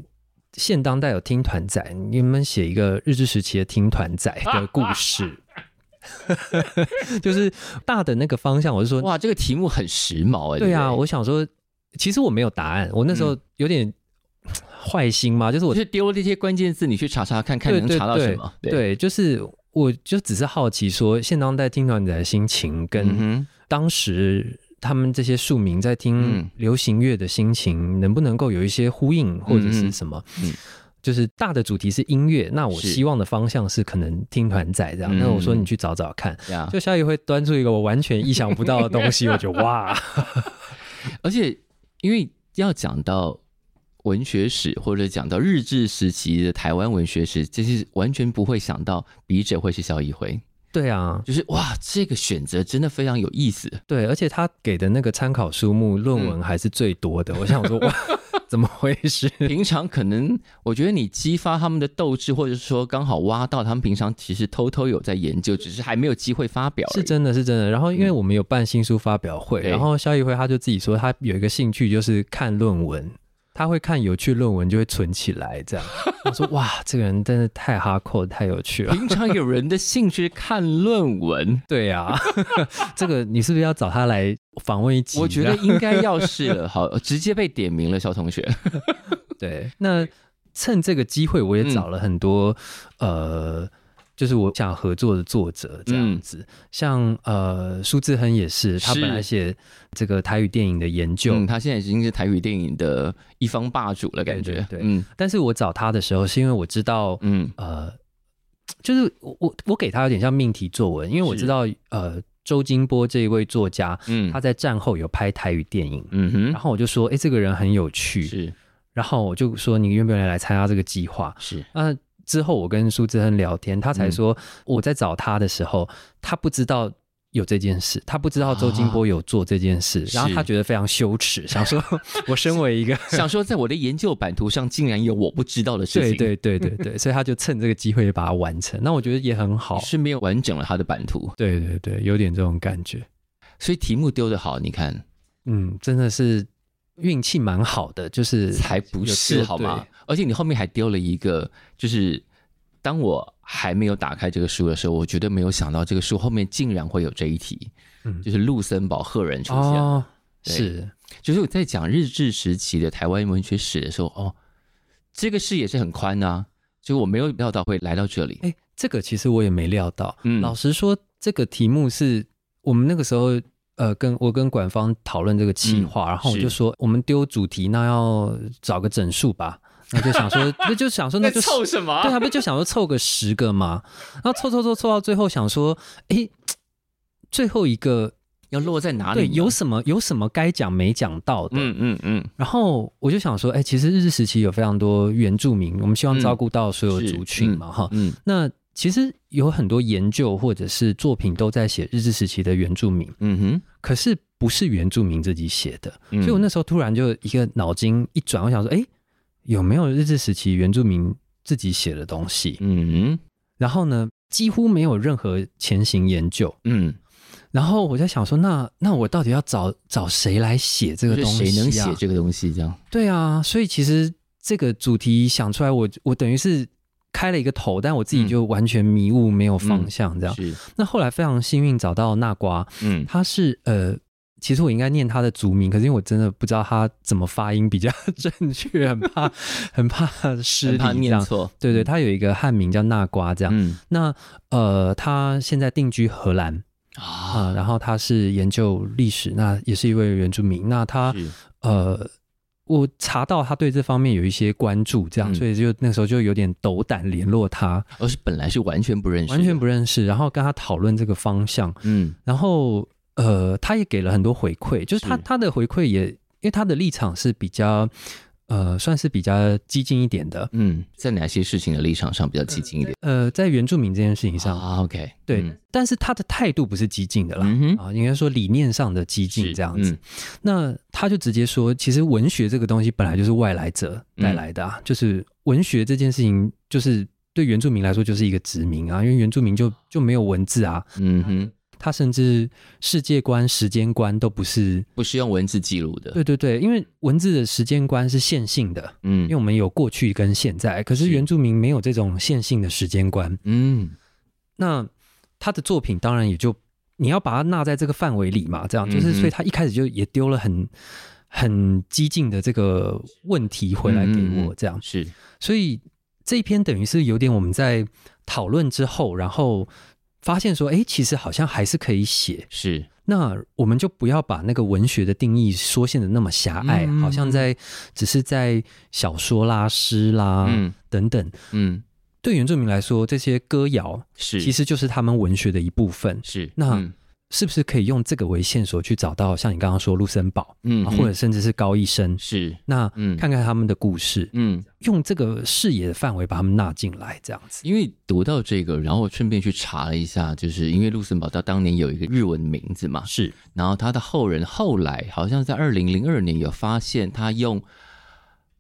现当代有听团仔，你们写一个日治时期的听团仔的故事，就是大的那个方向。我就说，哇，这个题目很时髦哎，对啊，我想说。其实我没有答案，我那时候有点坏心嘛，就是我就丢了这些关键字，你去查查看看能查到什么？对，就是我就只是好奇说，现当代听团仔的心情跟当时他们这些庶民在听流行乐的心情，能不能够有一些呼应或者是什么？嗯，就是大的主题是音乐，那我希望的方向是可能听团仔这样。那我说你去找找看，就萧怡辉端出一个我完全意想不到的东西，我就哇，而且。因为要讲到文学史，或者讲到日治时期的台湾文学史，这是完全不会想到笔者会是萧一辉。对啊，就是哇，这个选择真的非常有意思。对，而且他给的那个参考书目论文还是最多的。嗯、我想说，哇，怎么回事？平常可能我觉得你激发他们的斗志，或者是说刚好挖到他们平常其实偷偷有在研究，只是还没有机会发表。是真的是真的。然后因为我们有办新书发表会，嗯、然后肖一辉他就自己说，他有一个兴趣就是看论文。他会看有趣论文，就会存起来，这样。我说哇，这个人真的太哈扣，太有趣了。平常有人的兴趣看论文，对呀、啊，这个你是不是要找他来访问一集？我觉得应该要是了。好，直接被点名了，小同学。对，那趁这个机会，我也找了很多、嗯、呃。就是我想合作的作者这样子，嗯、像呃苏志亨也是，他本来写这个台语电影的研究，嗯、他现在已经是台语电影的一方霸主了，感觉对，嗯。但是我找他的时候，是因为我知道，嗯。呃，就是我我我给他有点像命题作文，因为我知道呃周金波这一位作家，嗯，他在战后有拍台语电影，嗯哼，然后我就说，哎、欸，这个人很有趣，是，然后我就说，你愿不愿意来参加这个计划？是，那。之后我跟苏志亨聊天，他才说我在找他的时候，他不知道有这件事，他不知道周金波有做这件事，啊、然后他觉得非常羞耻，想说我身为一个 想说在我的研究版图上竟然有我不知道的事情，对对对对对，所以他就趁这个机会把它完成。那我觉得也很好，顺便完整了他的版图。对对对，有点这种感觉。所以题目丢的好，你看，嗯，真的是运气蛮好的，就是才不是好吗？而且你后面还丢了一个，就是。当我还没有打开这个书的时候，我绝对没有想到这个书后面竟然会有这一题，嗯，就是陆森堡赫人出现。哦，是，就是我在讲日治时期的台湾文学史的时候，哦，这个视野是很宽的啊，就我没有料到会来到这里。哎，这个其实我也没料到。嗯，老实说，这个题目是我们那个时候，呃，跟我跟馆方讨论这个企划，嗯，然后我就说，我们丢主题，那要找个整数吧。那就想说，那就想说，那就凑什么？对，他不就想说凑个十个嘛？然后凑凑凑凑到最后，想说，哎，最后一个要落在哪里？对，有什么有什么该讲没讲到的？嗯嗯嗯。然后我就想说，哎，其实日治时期有非常多原住民，我们希望照顾到所有族群嘛，哈。嗯。那其实有很多研究或者是作品都在写日治时期的原住民。嗯哼。可是不是原住民自己写的，所以我那时候突然就一个脑筋一转，我想说，哎。有没有日治时期原住民自己写的东西？嗯，然后呢，几乎没有任何前行研究。嗯，然后我在想说，那那我到底要找找谁来写这个东西？谁能写这个东西？这样？对啊，所以其实这个主题想出来我，我我等于是开了一个头，但我自己就完全迷雾，没有方向。这样。那后来非常幸运找到那瓜，嗯，他是呃。其实我应该念他的族名，可是因为我真的不知道他怎么发音比较正确，很怕 很怕失礼，怕念错。对对，他有一个汉名叫纳瓜，这样。嗯、那呃，他现在定居荷兰啊、呃，然后他是研究历史，那也是一位原住民。那他呃，我查到他对这方面有一些关注，这样，嗯、所以就那时候就有点斗胆联络他。而是本来是完全不认识，完全不认识，然后跟他讨论这个方向。嗯，然后。呃，他也给了很多回馈，就是他是他的回馈也，因为他的立场是比较，呃，算是比较激进一点的。嗯，在哪些事情的立场上比较激进一点？呃，在原住民这件事情上啊，OK，对，嗯、但是他的态度不是激进的啦，嗯、哼啊，应该说理念上的激进这样子。嗯、那他就直接说，其实文学这个东西本来就是外来者带来的啊，嗯、就是文学这件事情，就是对原住民来说就是一个殖民啊，因为原住民就就没有文字啊，嗯哼。他甚至世界观、时间观都不是不是用文字记录的。对对对，因为文字的时间观是线性的，嗯，因为我们有过去跟现在，可是原住民没有这种线性的时间观，嗯，那他的作品当然也就你要把它纳在这个范围里嘛，这样就是，所以他一开始就也丢了很很激进的这个问题回来给我，这样。是，所以这一篇等于是有点我们在讨论之后，然后。发现说，哎，其实好像还是可以写。是，那我们就不要把那个文学的定义缩限的那么狭隘，嗯、好像在只是在小说啦、诗啦、嗯、等等。嗯，对原住民来说，这些歌谣是其实就是他们文学的一部分。是，那。嗯是不是可以用这个为线索去找到像你刚刚说卢森堡，嗯，或者甚至是高一生，是。那，嗯，看看他们的故事，嗯，用这个视野的范围把他们纳进来，这样子。因为读到这个，然后顺便去查了一下，就是因为卢森堡他当年有一个日文名字嘛，是，然后他的后人后来好像在二零零二年有发现他用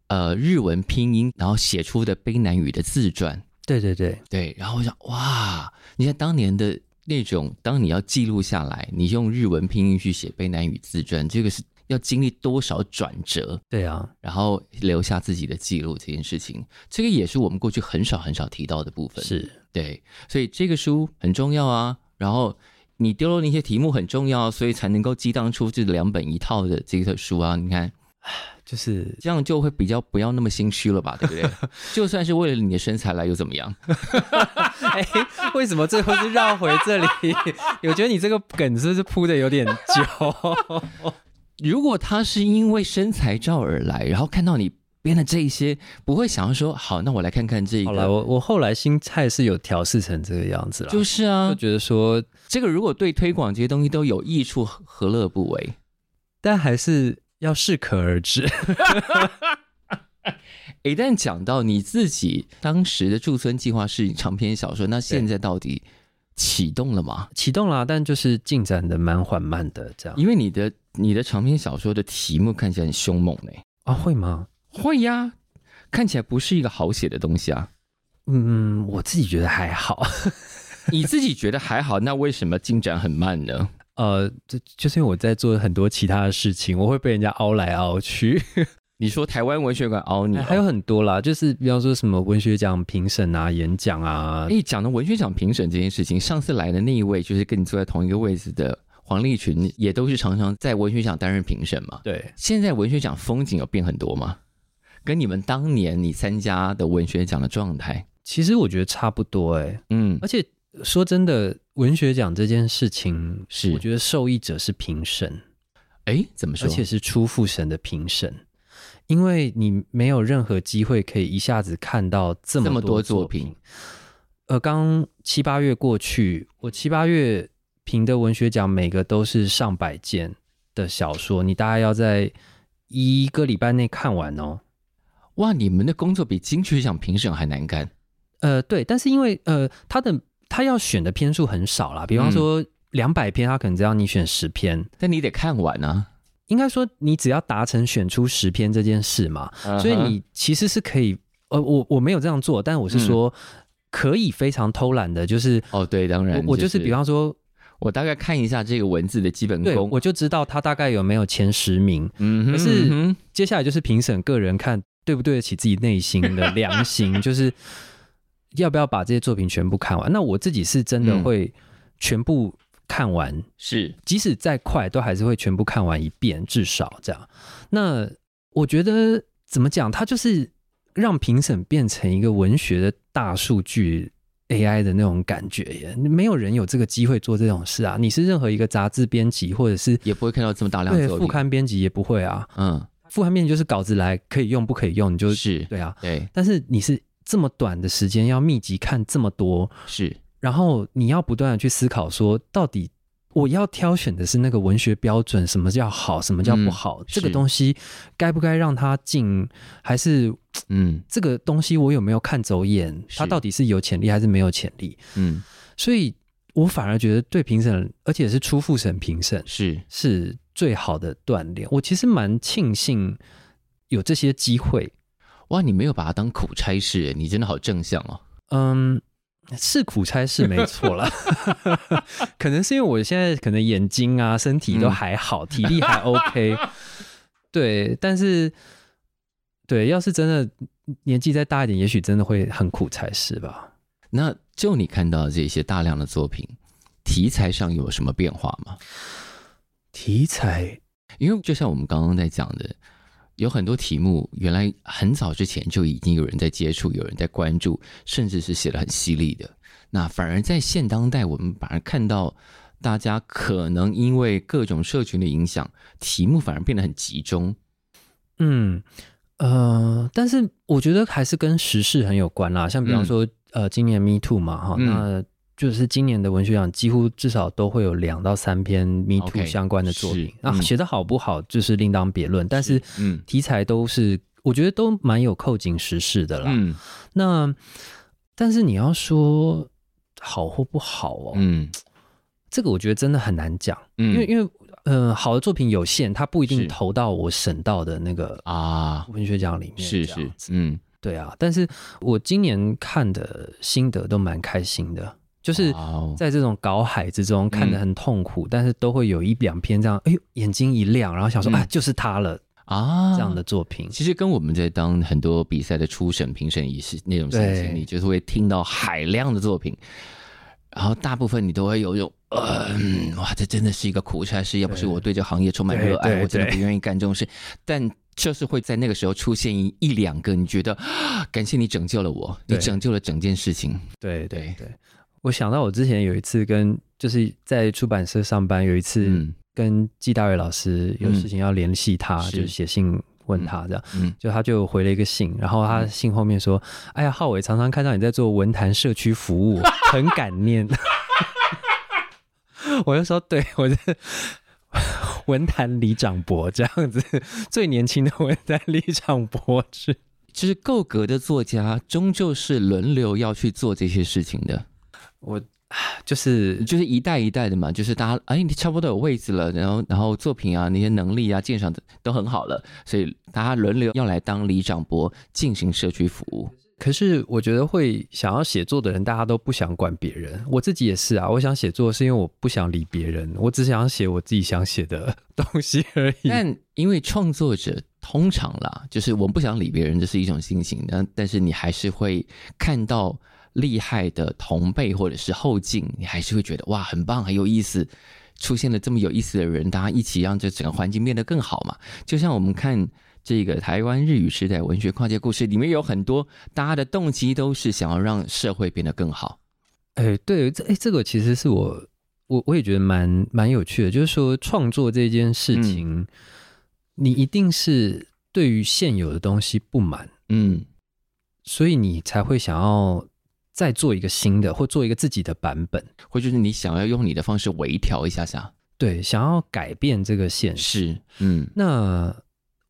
呃日文拼音然后写出的卑南语的自传，对对对。对，然后我想哇，你看当年的。那种当你要记录下来，你用日文拼音去写卑南语自传，这个是要经历多少转折？对啊，然后留下自己的记录这件事情，这个也是我们过去很少很少提到的部分。是对，所以这个书很重要啊。然后你丢了那些题目很重要，所以才能够激荡出这两本一套的这个书啊。你看。就是这样，就会比较不要那么心虚了吧，对不对？就算是为了你的身材来，又怎么样？哎，为什么最后是绕回这里？我觉得你这个梗是不是铺的有点久？如果他是因为身材照而来，然后看到你编的这一些，不会想要说好，那我来看看这个。好了，我我后来心态是有调试成这个样子了。就是啊，就觉得说这个如果对推广这些东西都有益处，何乐不为？但还是。要适可而止。一旦讲到你自己当时的驻村计划是长篇小说，那现在到底启动了吗？启动了啊，但就是进展的蛮缓慢的，这样。因为你的你的长篇小说的题目看起来很凶猛呢。啊，会吗？会呀，看起来不是一个好写的东西啊。嗯，我自己觉得还好。你自己觉得还好，那为什么进展很慢呢？呃，就就是因为我在做很多其他的事情，我会被人家凹来凹去。你说台湾文学馆凹你，还有很多啦，就是比方说什么文学奖评审啊、演讲啊。哎，讲到文学奖评审这件事情，上次来的那一位就是跟你坐在同一个位置的黄立群，也都是常常在文学奖担任评审嘛。对，现在文学奖风景有变很多吗？跟你们当年你参加的文学奖的状态，其实我觉得差不多哎、欸。嗯，而且说真的，文学奖这件事情是，我觉得受益者是评审。哎，怎么说？而且是出复审的评审。因为你没有任何机会可以一下子看到这么多作品，呃，刚七八月过去，我七八月评的文学奖每个都是上百件的小说，你大概要在一个礼拜内看完哦。哇，你们的工作比金曲奖评审还难干。呃，对，但是因为呃，他的他要选的篇数很少啦，比方说两百篇，他可能只要你选十篇，但你得看完啊。应该说，你只要达成选出十篇这件事嘛，uh -huh. 所以你其实是可以，呃，我我没有这样做，但我是说可以非常偷懒的，就是哦，oh, 对，当然我，就是比方说，我大概看一下这个文字的基本功，我就知道他大概有没有前十名，可是接下来就是评审个人看对不对得起自己内心的良心，就是要不要把这些作品全部看完。那我自己是真的会全部。看完是，即使再快，都还是会全部看完一遍，至少这样。那我觉得怎么讲，它就是让评审变成一个文学的大数据 AI 的那种感觉耶。没有人有这个机会做这种事啊！你是任何一个杂志编辑，或者是也不会看到这么大量的。对，副刊编辑也不会啊。嗯，副刊编辑就是稿子来可以用不可以用，你就是对啊。对，但是你是这么短的时间要密集看这么多是。然后你要不断的去思考，说到底我要挑选的是那个文学标准，什么叫好，什么叫不好？嗯、这个东西该不该让它进，还是嗯，这个东西我有没有看走眼？它到底是有潜力还是没有潜力？嗯，所以我反而觉得对评审，而且是初复审评审是是最好的锻炼。我其实蛮庆幸有这些机会。哇，你没有把它当苦差事，你真的好正向哦。嗯。是苦差事没错啦，可能是因为我现在可能眼睛啊、身体都还好，嗯、体力还 OK。对，但是对，要是真的年纪再大一点，也许真的会很苦差事吧。那就你看到这些大量的作品，题材上有什么变化吗？题材，因为就像我们刚刚在讲的。有很多题目，原来很早之前就已经有人在接触，有人在关注，甚至是写的很犀利的。那反而在现当代，我们反而看到大家可能因为各种社群的影响，题目反而变得很集中。嗯，呃，但是我觉得还是跟时事很有关啦。像比方说，嗯、呃，今年 Me Too 嘛，哈、嗯，那。就是今年的文学奖，几乎至少都会有两到三篇 Me Too 相关的作品。那写的好不好，就是另当别论。但是，嗯，题材都是，我觉得都蛮有扣紧时事的啦。嗯，那但是你要说好或不好哦，嗯，这个我觉得真的很难讲。嗯，因为因为呃，好的作品有限，它不一定投到我审到的那个啊文学奖里面。是是，嗯，对啊。但是我今年看的心得都蛮开心的。就是在这种搞海之中看得很痛苦，嗯，但是都会有一两篇这样，哎呦，眼睛一亮，然后想说，嗯，啊，就是他了啊，这样的作品。其实跟我们在当很多比赛的初审评审也是那种心情，你就是会听到海量的作品，然后大部分你都会有一种，嗯，哇，这真的是一个苦差事，要不是我对这行业充满热爱，我真的不愿意干这种事。但就是会在那个时候出现一一两个，你觉得，感谢你拯救了我，你拯救了整件事情。对对对。对我想到我之前有一次跟就是在出版社上班，有一次跟季大伟老师有事情要联系他，嗯、就写信问他这样，嗯，就他就回了一个信，然后他信后面说：“嗯、哎呀，浩伟常常看到你在做文坛社区服务，很感念。”我就说：“对，我是文坛里长博这样子，最年轻的文坛里长博是，其实够格的作家终究是轮流要去做这些事情的。”我 就是就是一代一代的嘛，就是大家哎，你差不多有位置了，然后然后作品啊那些能力啊鉴赏的都很好了，所以大家轮流要来当里长伯进行社区服务。可是我觉得会想要写作的人，大家都不想管别人。我自己也是啊，我想写作是因为我不想理别人，我只想写我自己想写的 东西而已。但因为创作者通常啦，就是我们不想理别人，这是一种心情。但但是你还是会看到厉害的同辈或者是后进，你还是会觉得哇，很棒，很有意思。出现了这么有意思的人，大家一起让这整个环境变得更好嘛。就像我们看。这个台湾日语时代文学跨界故事里面有很多，大家的动机都是想要让社会变得更好。哎，对，这哎，这个其实是我我我也觉得蛮蛮有趣的，就是说创作这件事情，嗯、你一定是对于现有的东西不满，嗯，所以你才会想要再做一个新的，或做一个自己的版本，或就是你想要用你的方式微调一下下，对，想要改变这个现实，嗯，那。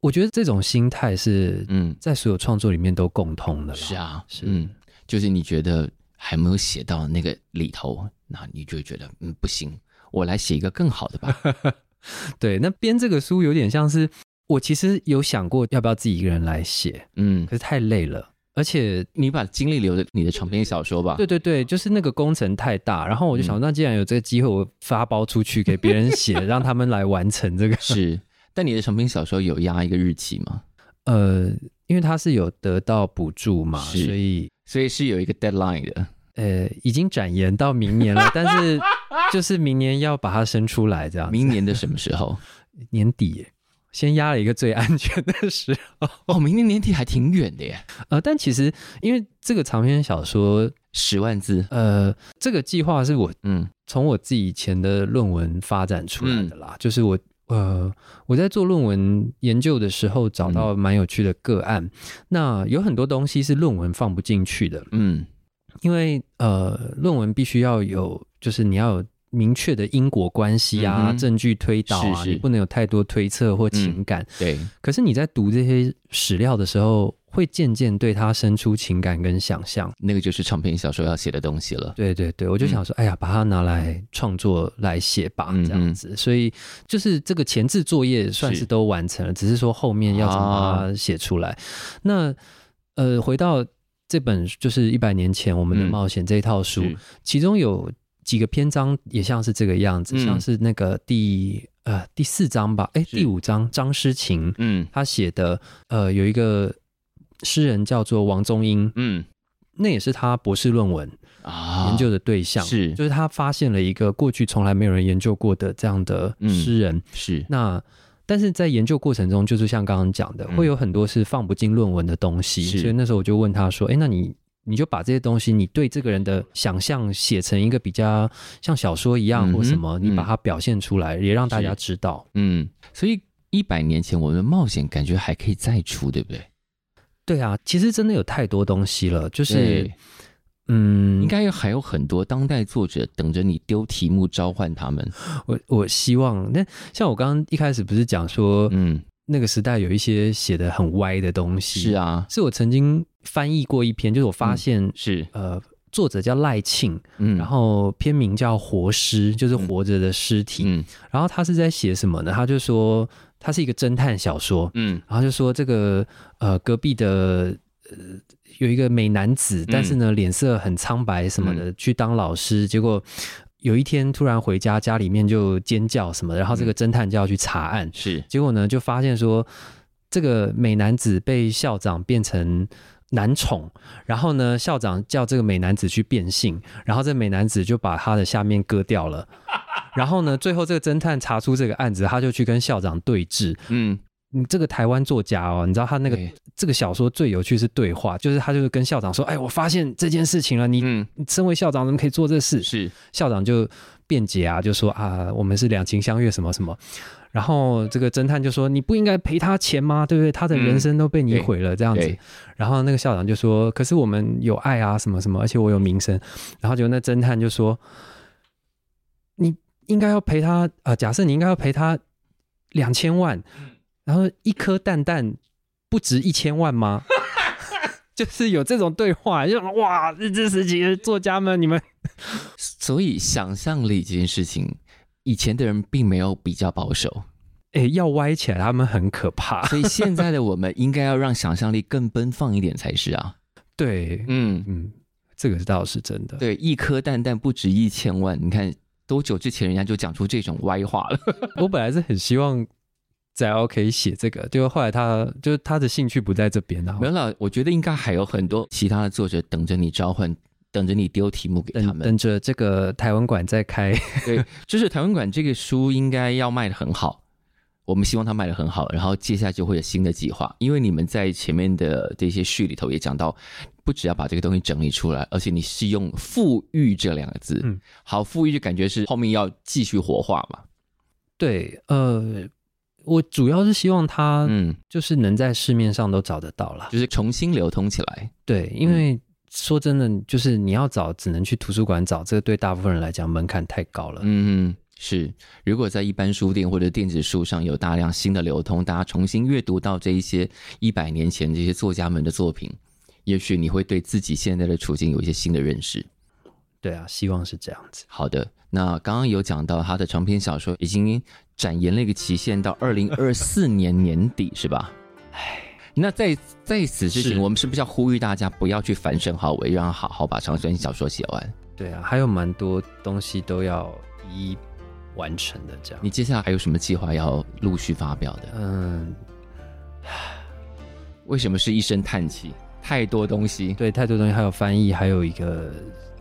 我觉得这种心态是嗯，在所有创作里面都共通的。是啊，是。嗯，就是你觉得还没有写到那个里头，那你就会觉得嗯不行，我来写一个更好的吧。对，那编这个书有点像是我其实有想过要不要自己一个人来写，嗯，可是太累了，而且你把精力留在你的长篇小说吧。对对对，就是那个工程太大，然后我就想，嗯、那既然有这个机会，我发包出去给别人写，让他们来完成这个 是。但你的长篇小说有压一个日期吗？呃，因为它是有得到补助嘛，所以所以是有一个 deadline 的。呃，已经展延到明年了，但是就是明年要把它生出来，这样。明年的什么时候？年底，先压了一个最安全的时候。哦，明年年底还挺远的耶。呃，但其实因为这个长篇小说十万字，呃，这个计划是我嗯从我自己以前的论文发展出来的啦，嗯、就是我。呃，我在做论文研究的时候，找到蛮有趣的个案。嗯、那有很多东西是论文放不进去的，嗯，因为呃，论文必须要有，就是你要有明确的因果关系啊，嗯、证据推导啊，是是。你不能有太多推测或情感。嗯、对，可是你在读这些史料的时候，会渐渐对他生出情感跟想象，那个就是长篇小说要写的东西了。对对对，我就想说，嗯、哎呀，把它拿来创作来写吧，这样子。嗯、所以就是这个前置作业算是都完成了，是。只是说后面要怎么把它写出来。啊、那呃，回到这本就是一百年前我们的冒险这一套书，嗯、其中有几个篇章也像是这个样子，嗯、像是那个第呃第四章吧，哎，是。第五章张诗晴，嗯，他写的呃有一个。诗人叫做王宗英，嗯，那也是他博士论文啊。研究的对象，是，就是他发现了一个过去从来没有人研究过的这样的诗人，嗯、是。那但是在研究过程中，就是像刚刚讲的，嗯、会有很多是放不进论文的东西，是。所以那时候我就问他说：“哎，那你你就把这些东西，你对这个人的想象写成一个比较像小说一样或什么，嗯、你把它表现出来，嗯、也让大家知道。”嗯，所以一百年前我们的冒险感觉还可以再出，对不对？对啊，其实真的有太多东西了，就是，嗯，应该还有很多当代作者等着你丢题目召唤他们。我我希望，那像我刚刚一开始不是讲说，嗯，那个时代有一些写的很歪的东西，是啊，是我曾经翻译过一篇，就是我发现、嗯、是。呃，作者叫赖庆，嗯，然后片名叫《活尸》，就是活着的尸体，嗯，然后他是在写什么呢？他就说。他是一个侦探小说，嗯，然后就说这个呃隔壁的呃有一个美男子，但是呢脸色很苍白什么的，嗯、去当老师，结果有一天突然回家，家里面就尖叫什么，然后这个侦探就要去查案，是，结果呢就发现说这个美男子被校长变成男宠，然后呢校长叫这个美男子去变性，然后这美男子就把他的下面割掉了。然后呢，最后这个侦探查出这个案子，他就去跟校长对峙。嗯，你这个台湾作家哦，你知道他那个对这个小说最有趣是对话，就是他就是跟校长说：“哎，我发现这件事情了，你、嗯、你身为校长怎么可以做这事？”是校长就辩解啊，就说啊，我们是两情相悦什么什么。然后这个侦探就说：“你不应该赔他钱吗？对不对？他的人生都被你毁了，这样子。嗯”然后那个校长就说：“可是我们有爱啊，什么什么，而且我有名声。”然后就那侦探就说：“你。”应该要赔他啊、呃！假设你应该要赔他两千万，然后一颗蛋蛋不值一千万吗？就是有这种对话，就哇，日治时期的作家们，你们，所以想象力这件事情，以前的人并没有比较保守，哎，要歪起来，他们很可怕。所以现在的我们应该要让想象力更奔放一点才是啊。对，嗯嗯，这个倒是真的。对，一颗蛋蛋不值一千万。你看多久之前人家就讲出这种歪话了？我本来是很希望。再要可以写这个，就后来他就是他的兴趣不在这边了。没有了，我觉得应该还有很多其他的作者等着你召唤，等着你丢题目给他们，等着这个台湾馆再开。对，就是台湾馆这个书应该要卖的很好，我们希望它卖的很好，然后接下来就会有新的计划。因为你们在前面的这些序里头也讲到，不只要把这个东西整理出来，而且你是用富裕这两个字，嗯，好，富裕就感觉是后面要继续活化嘛。对，呃。我主要是希望它，嗯，就是能在市面上都找得到了，就是重新流通起来。对，因为说真的，就是你要找，只能去图书馆找，这个对大部分人来讲门槛太高了。嗯，是。如果在一般书店或者电子书上有大量新的流通，大家重新阅读到这一些一百年前这些作家们的作品，也许你会对自己现在的处境有一些新的认识。对啊，希望是这样子。好的，那刚刚有讲到他的长篇小说已经展延了一个期限到二零二四年年底，是吧？哎，那在在此之前，我们是不是要呼吁大家不要去烦申皓玮，让他好好把长篇小说写完？对啊，还有蛮多东西都要一一完成的，这样。你接下来还有什么计划要陆续发表的？嗯，为什么是一声叹气？太多东西，对，太多东西，还有翻译，还有一个。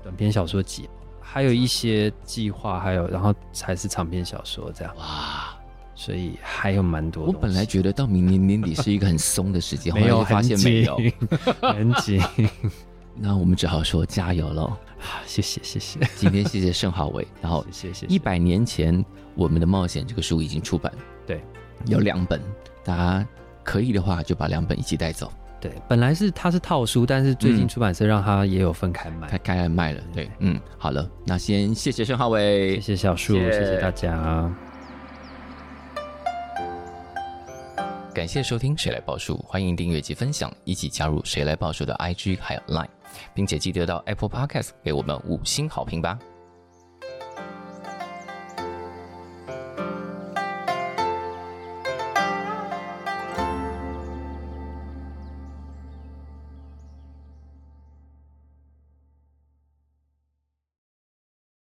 短篇小说集，还有一些计划，还有然后才是长篇小说这样哇，所以还有蛮多。我本来觉得到明年年底是一个很松的时间，没有发现没有很紧。那我们只好说加油喽！谢谢谢谢，今天谢谢盛浩伟。然后谢谢。一百年前我们的冒险这个书已经出版，对，有两本，大家可以的话就把两本一起带走。对，本来是它是套书，但是最近出版社让它也有分开卖，开开来卖了。对，嗯，好了，那先谢谢申浩伟，谢谢小树，谢谢。大家，感谢收听《谁来报数》，欢迎订阅及分享，一起加入《谁来报数》的 IG 还有 Line，并且记得到 Apple Podcast 给我们五星好评吧。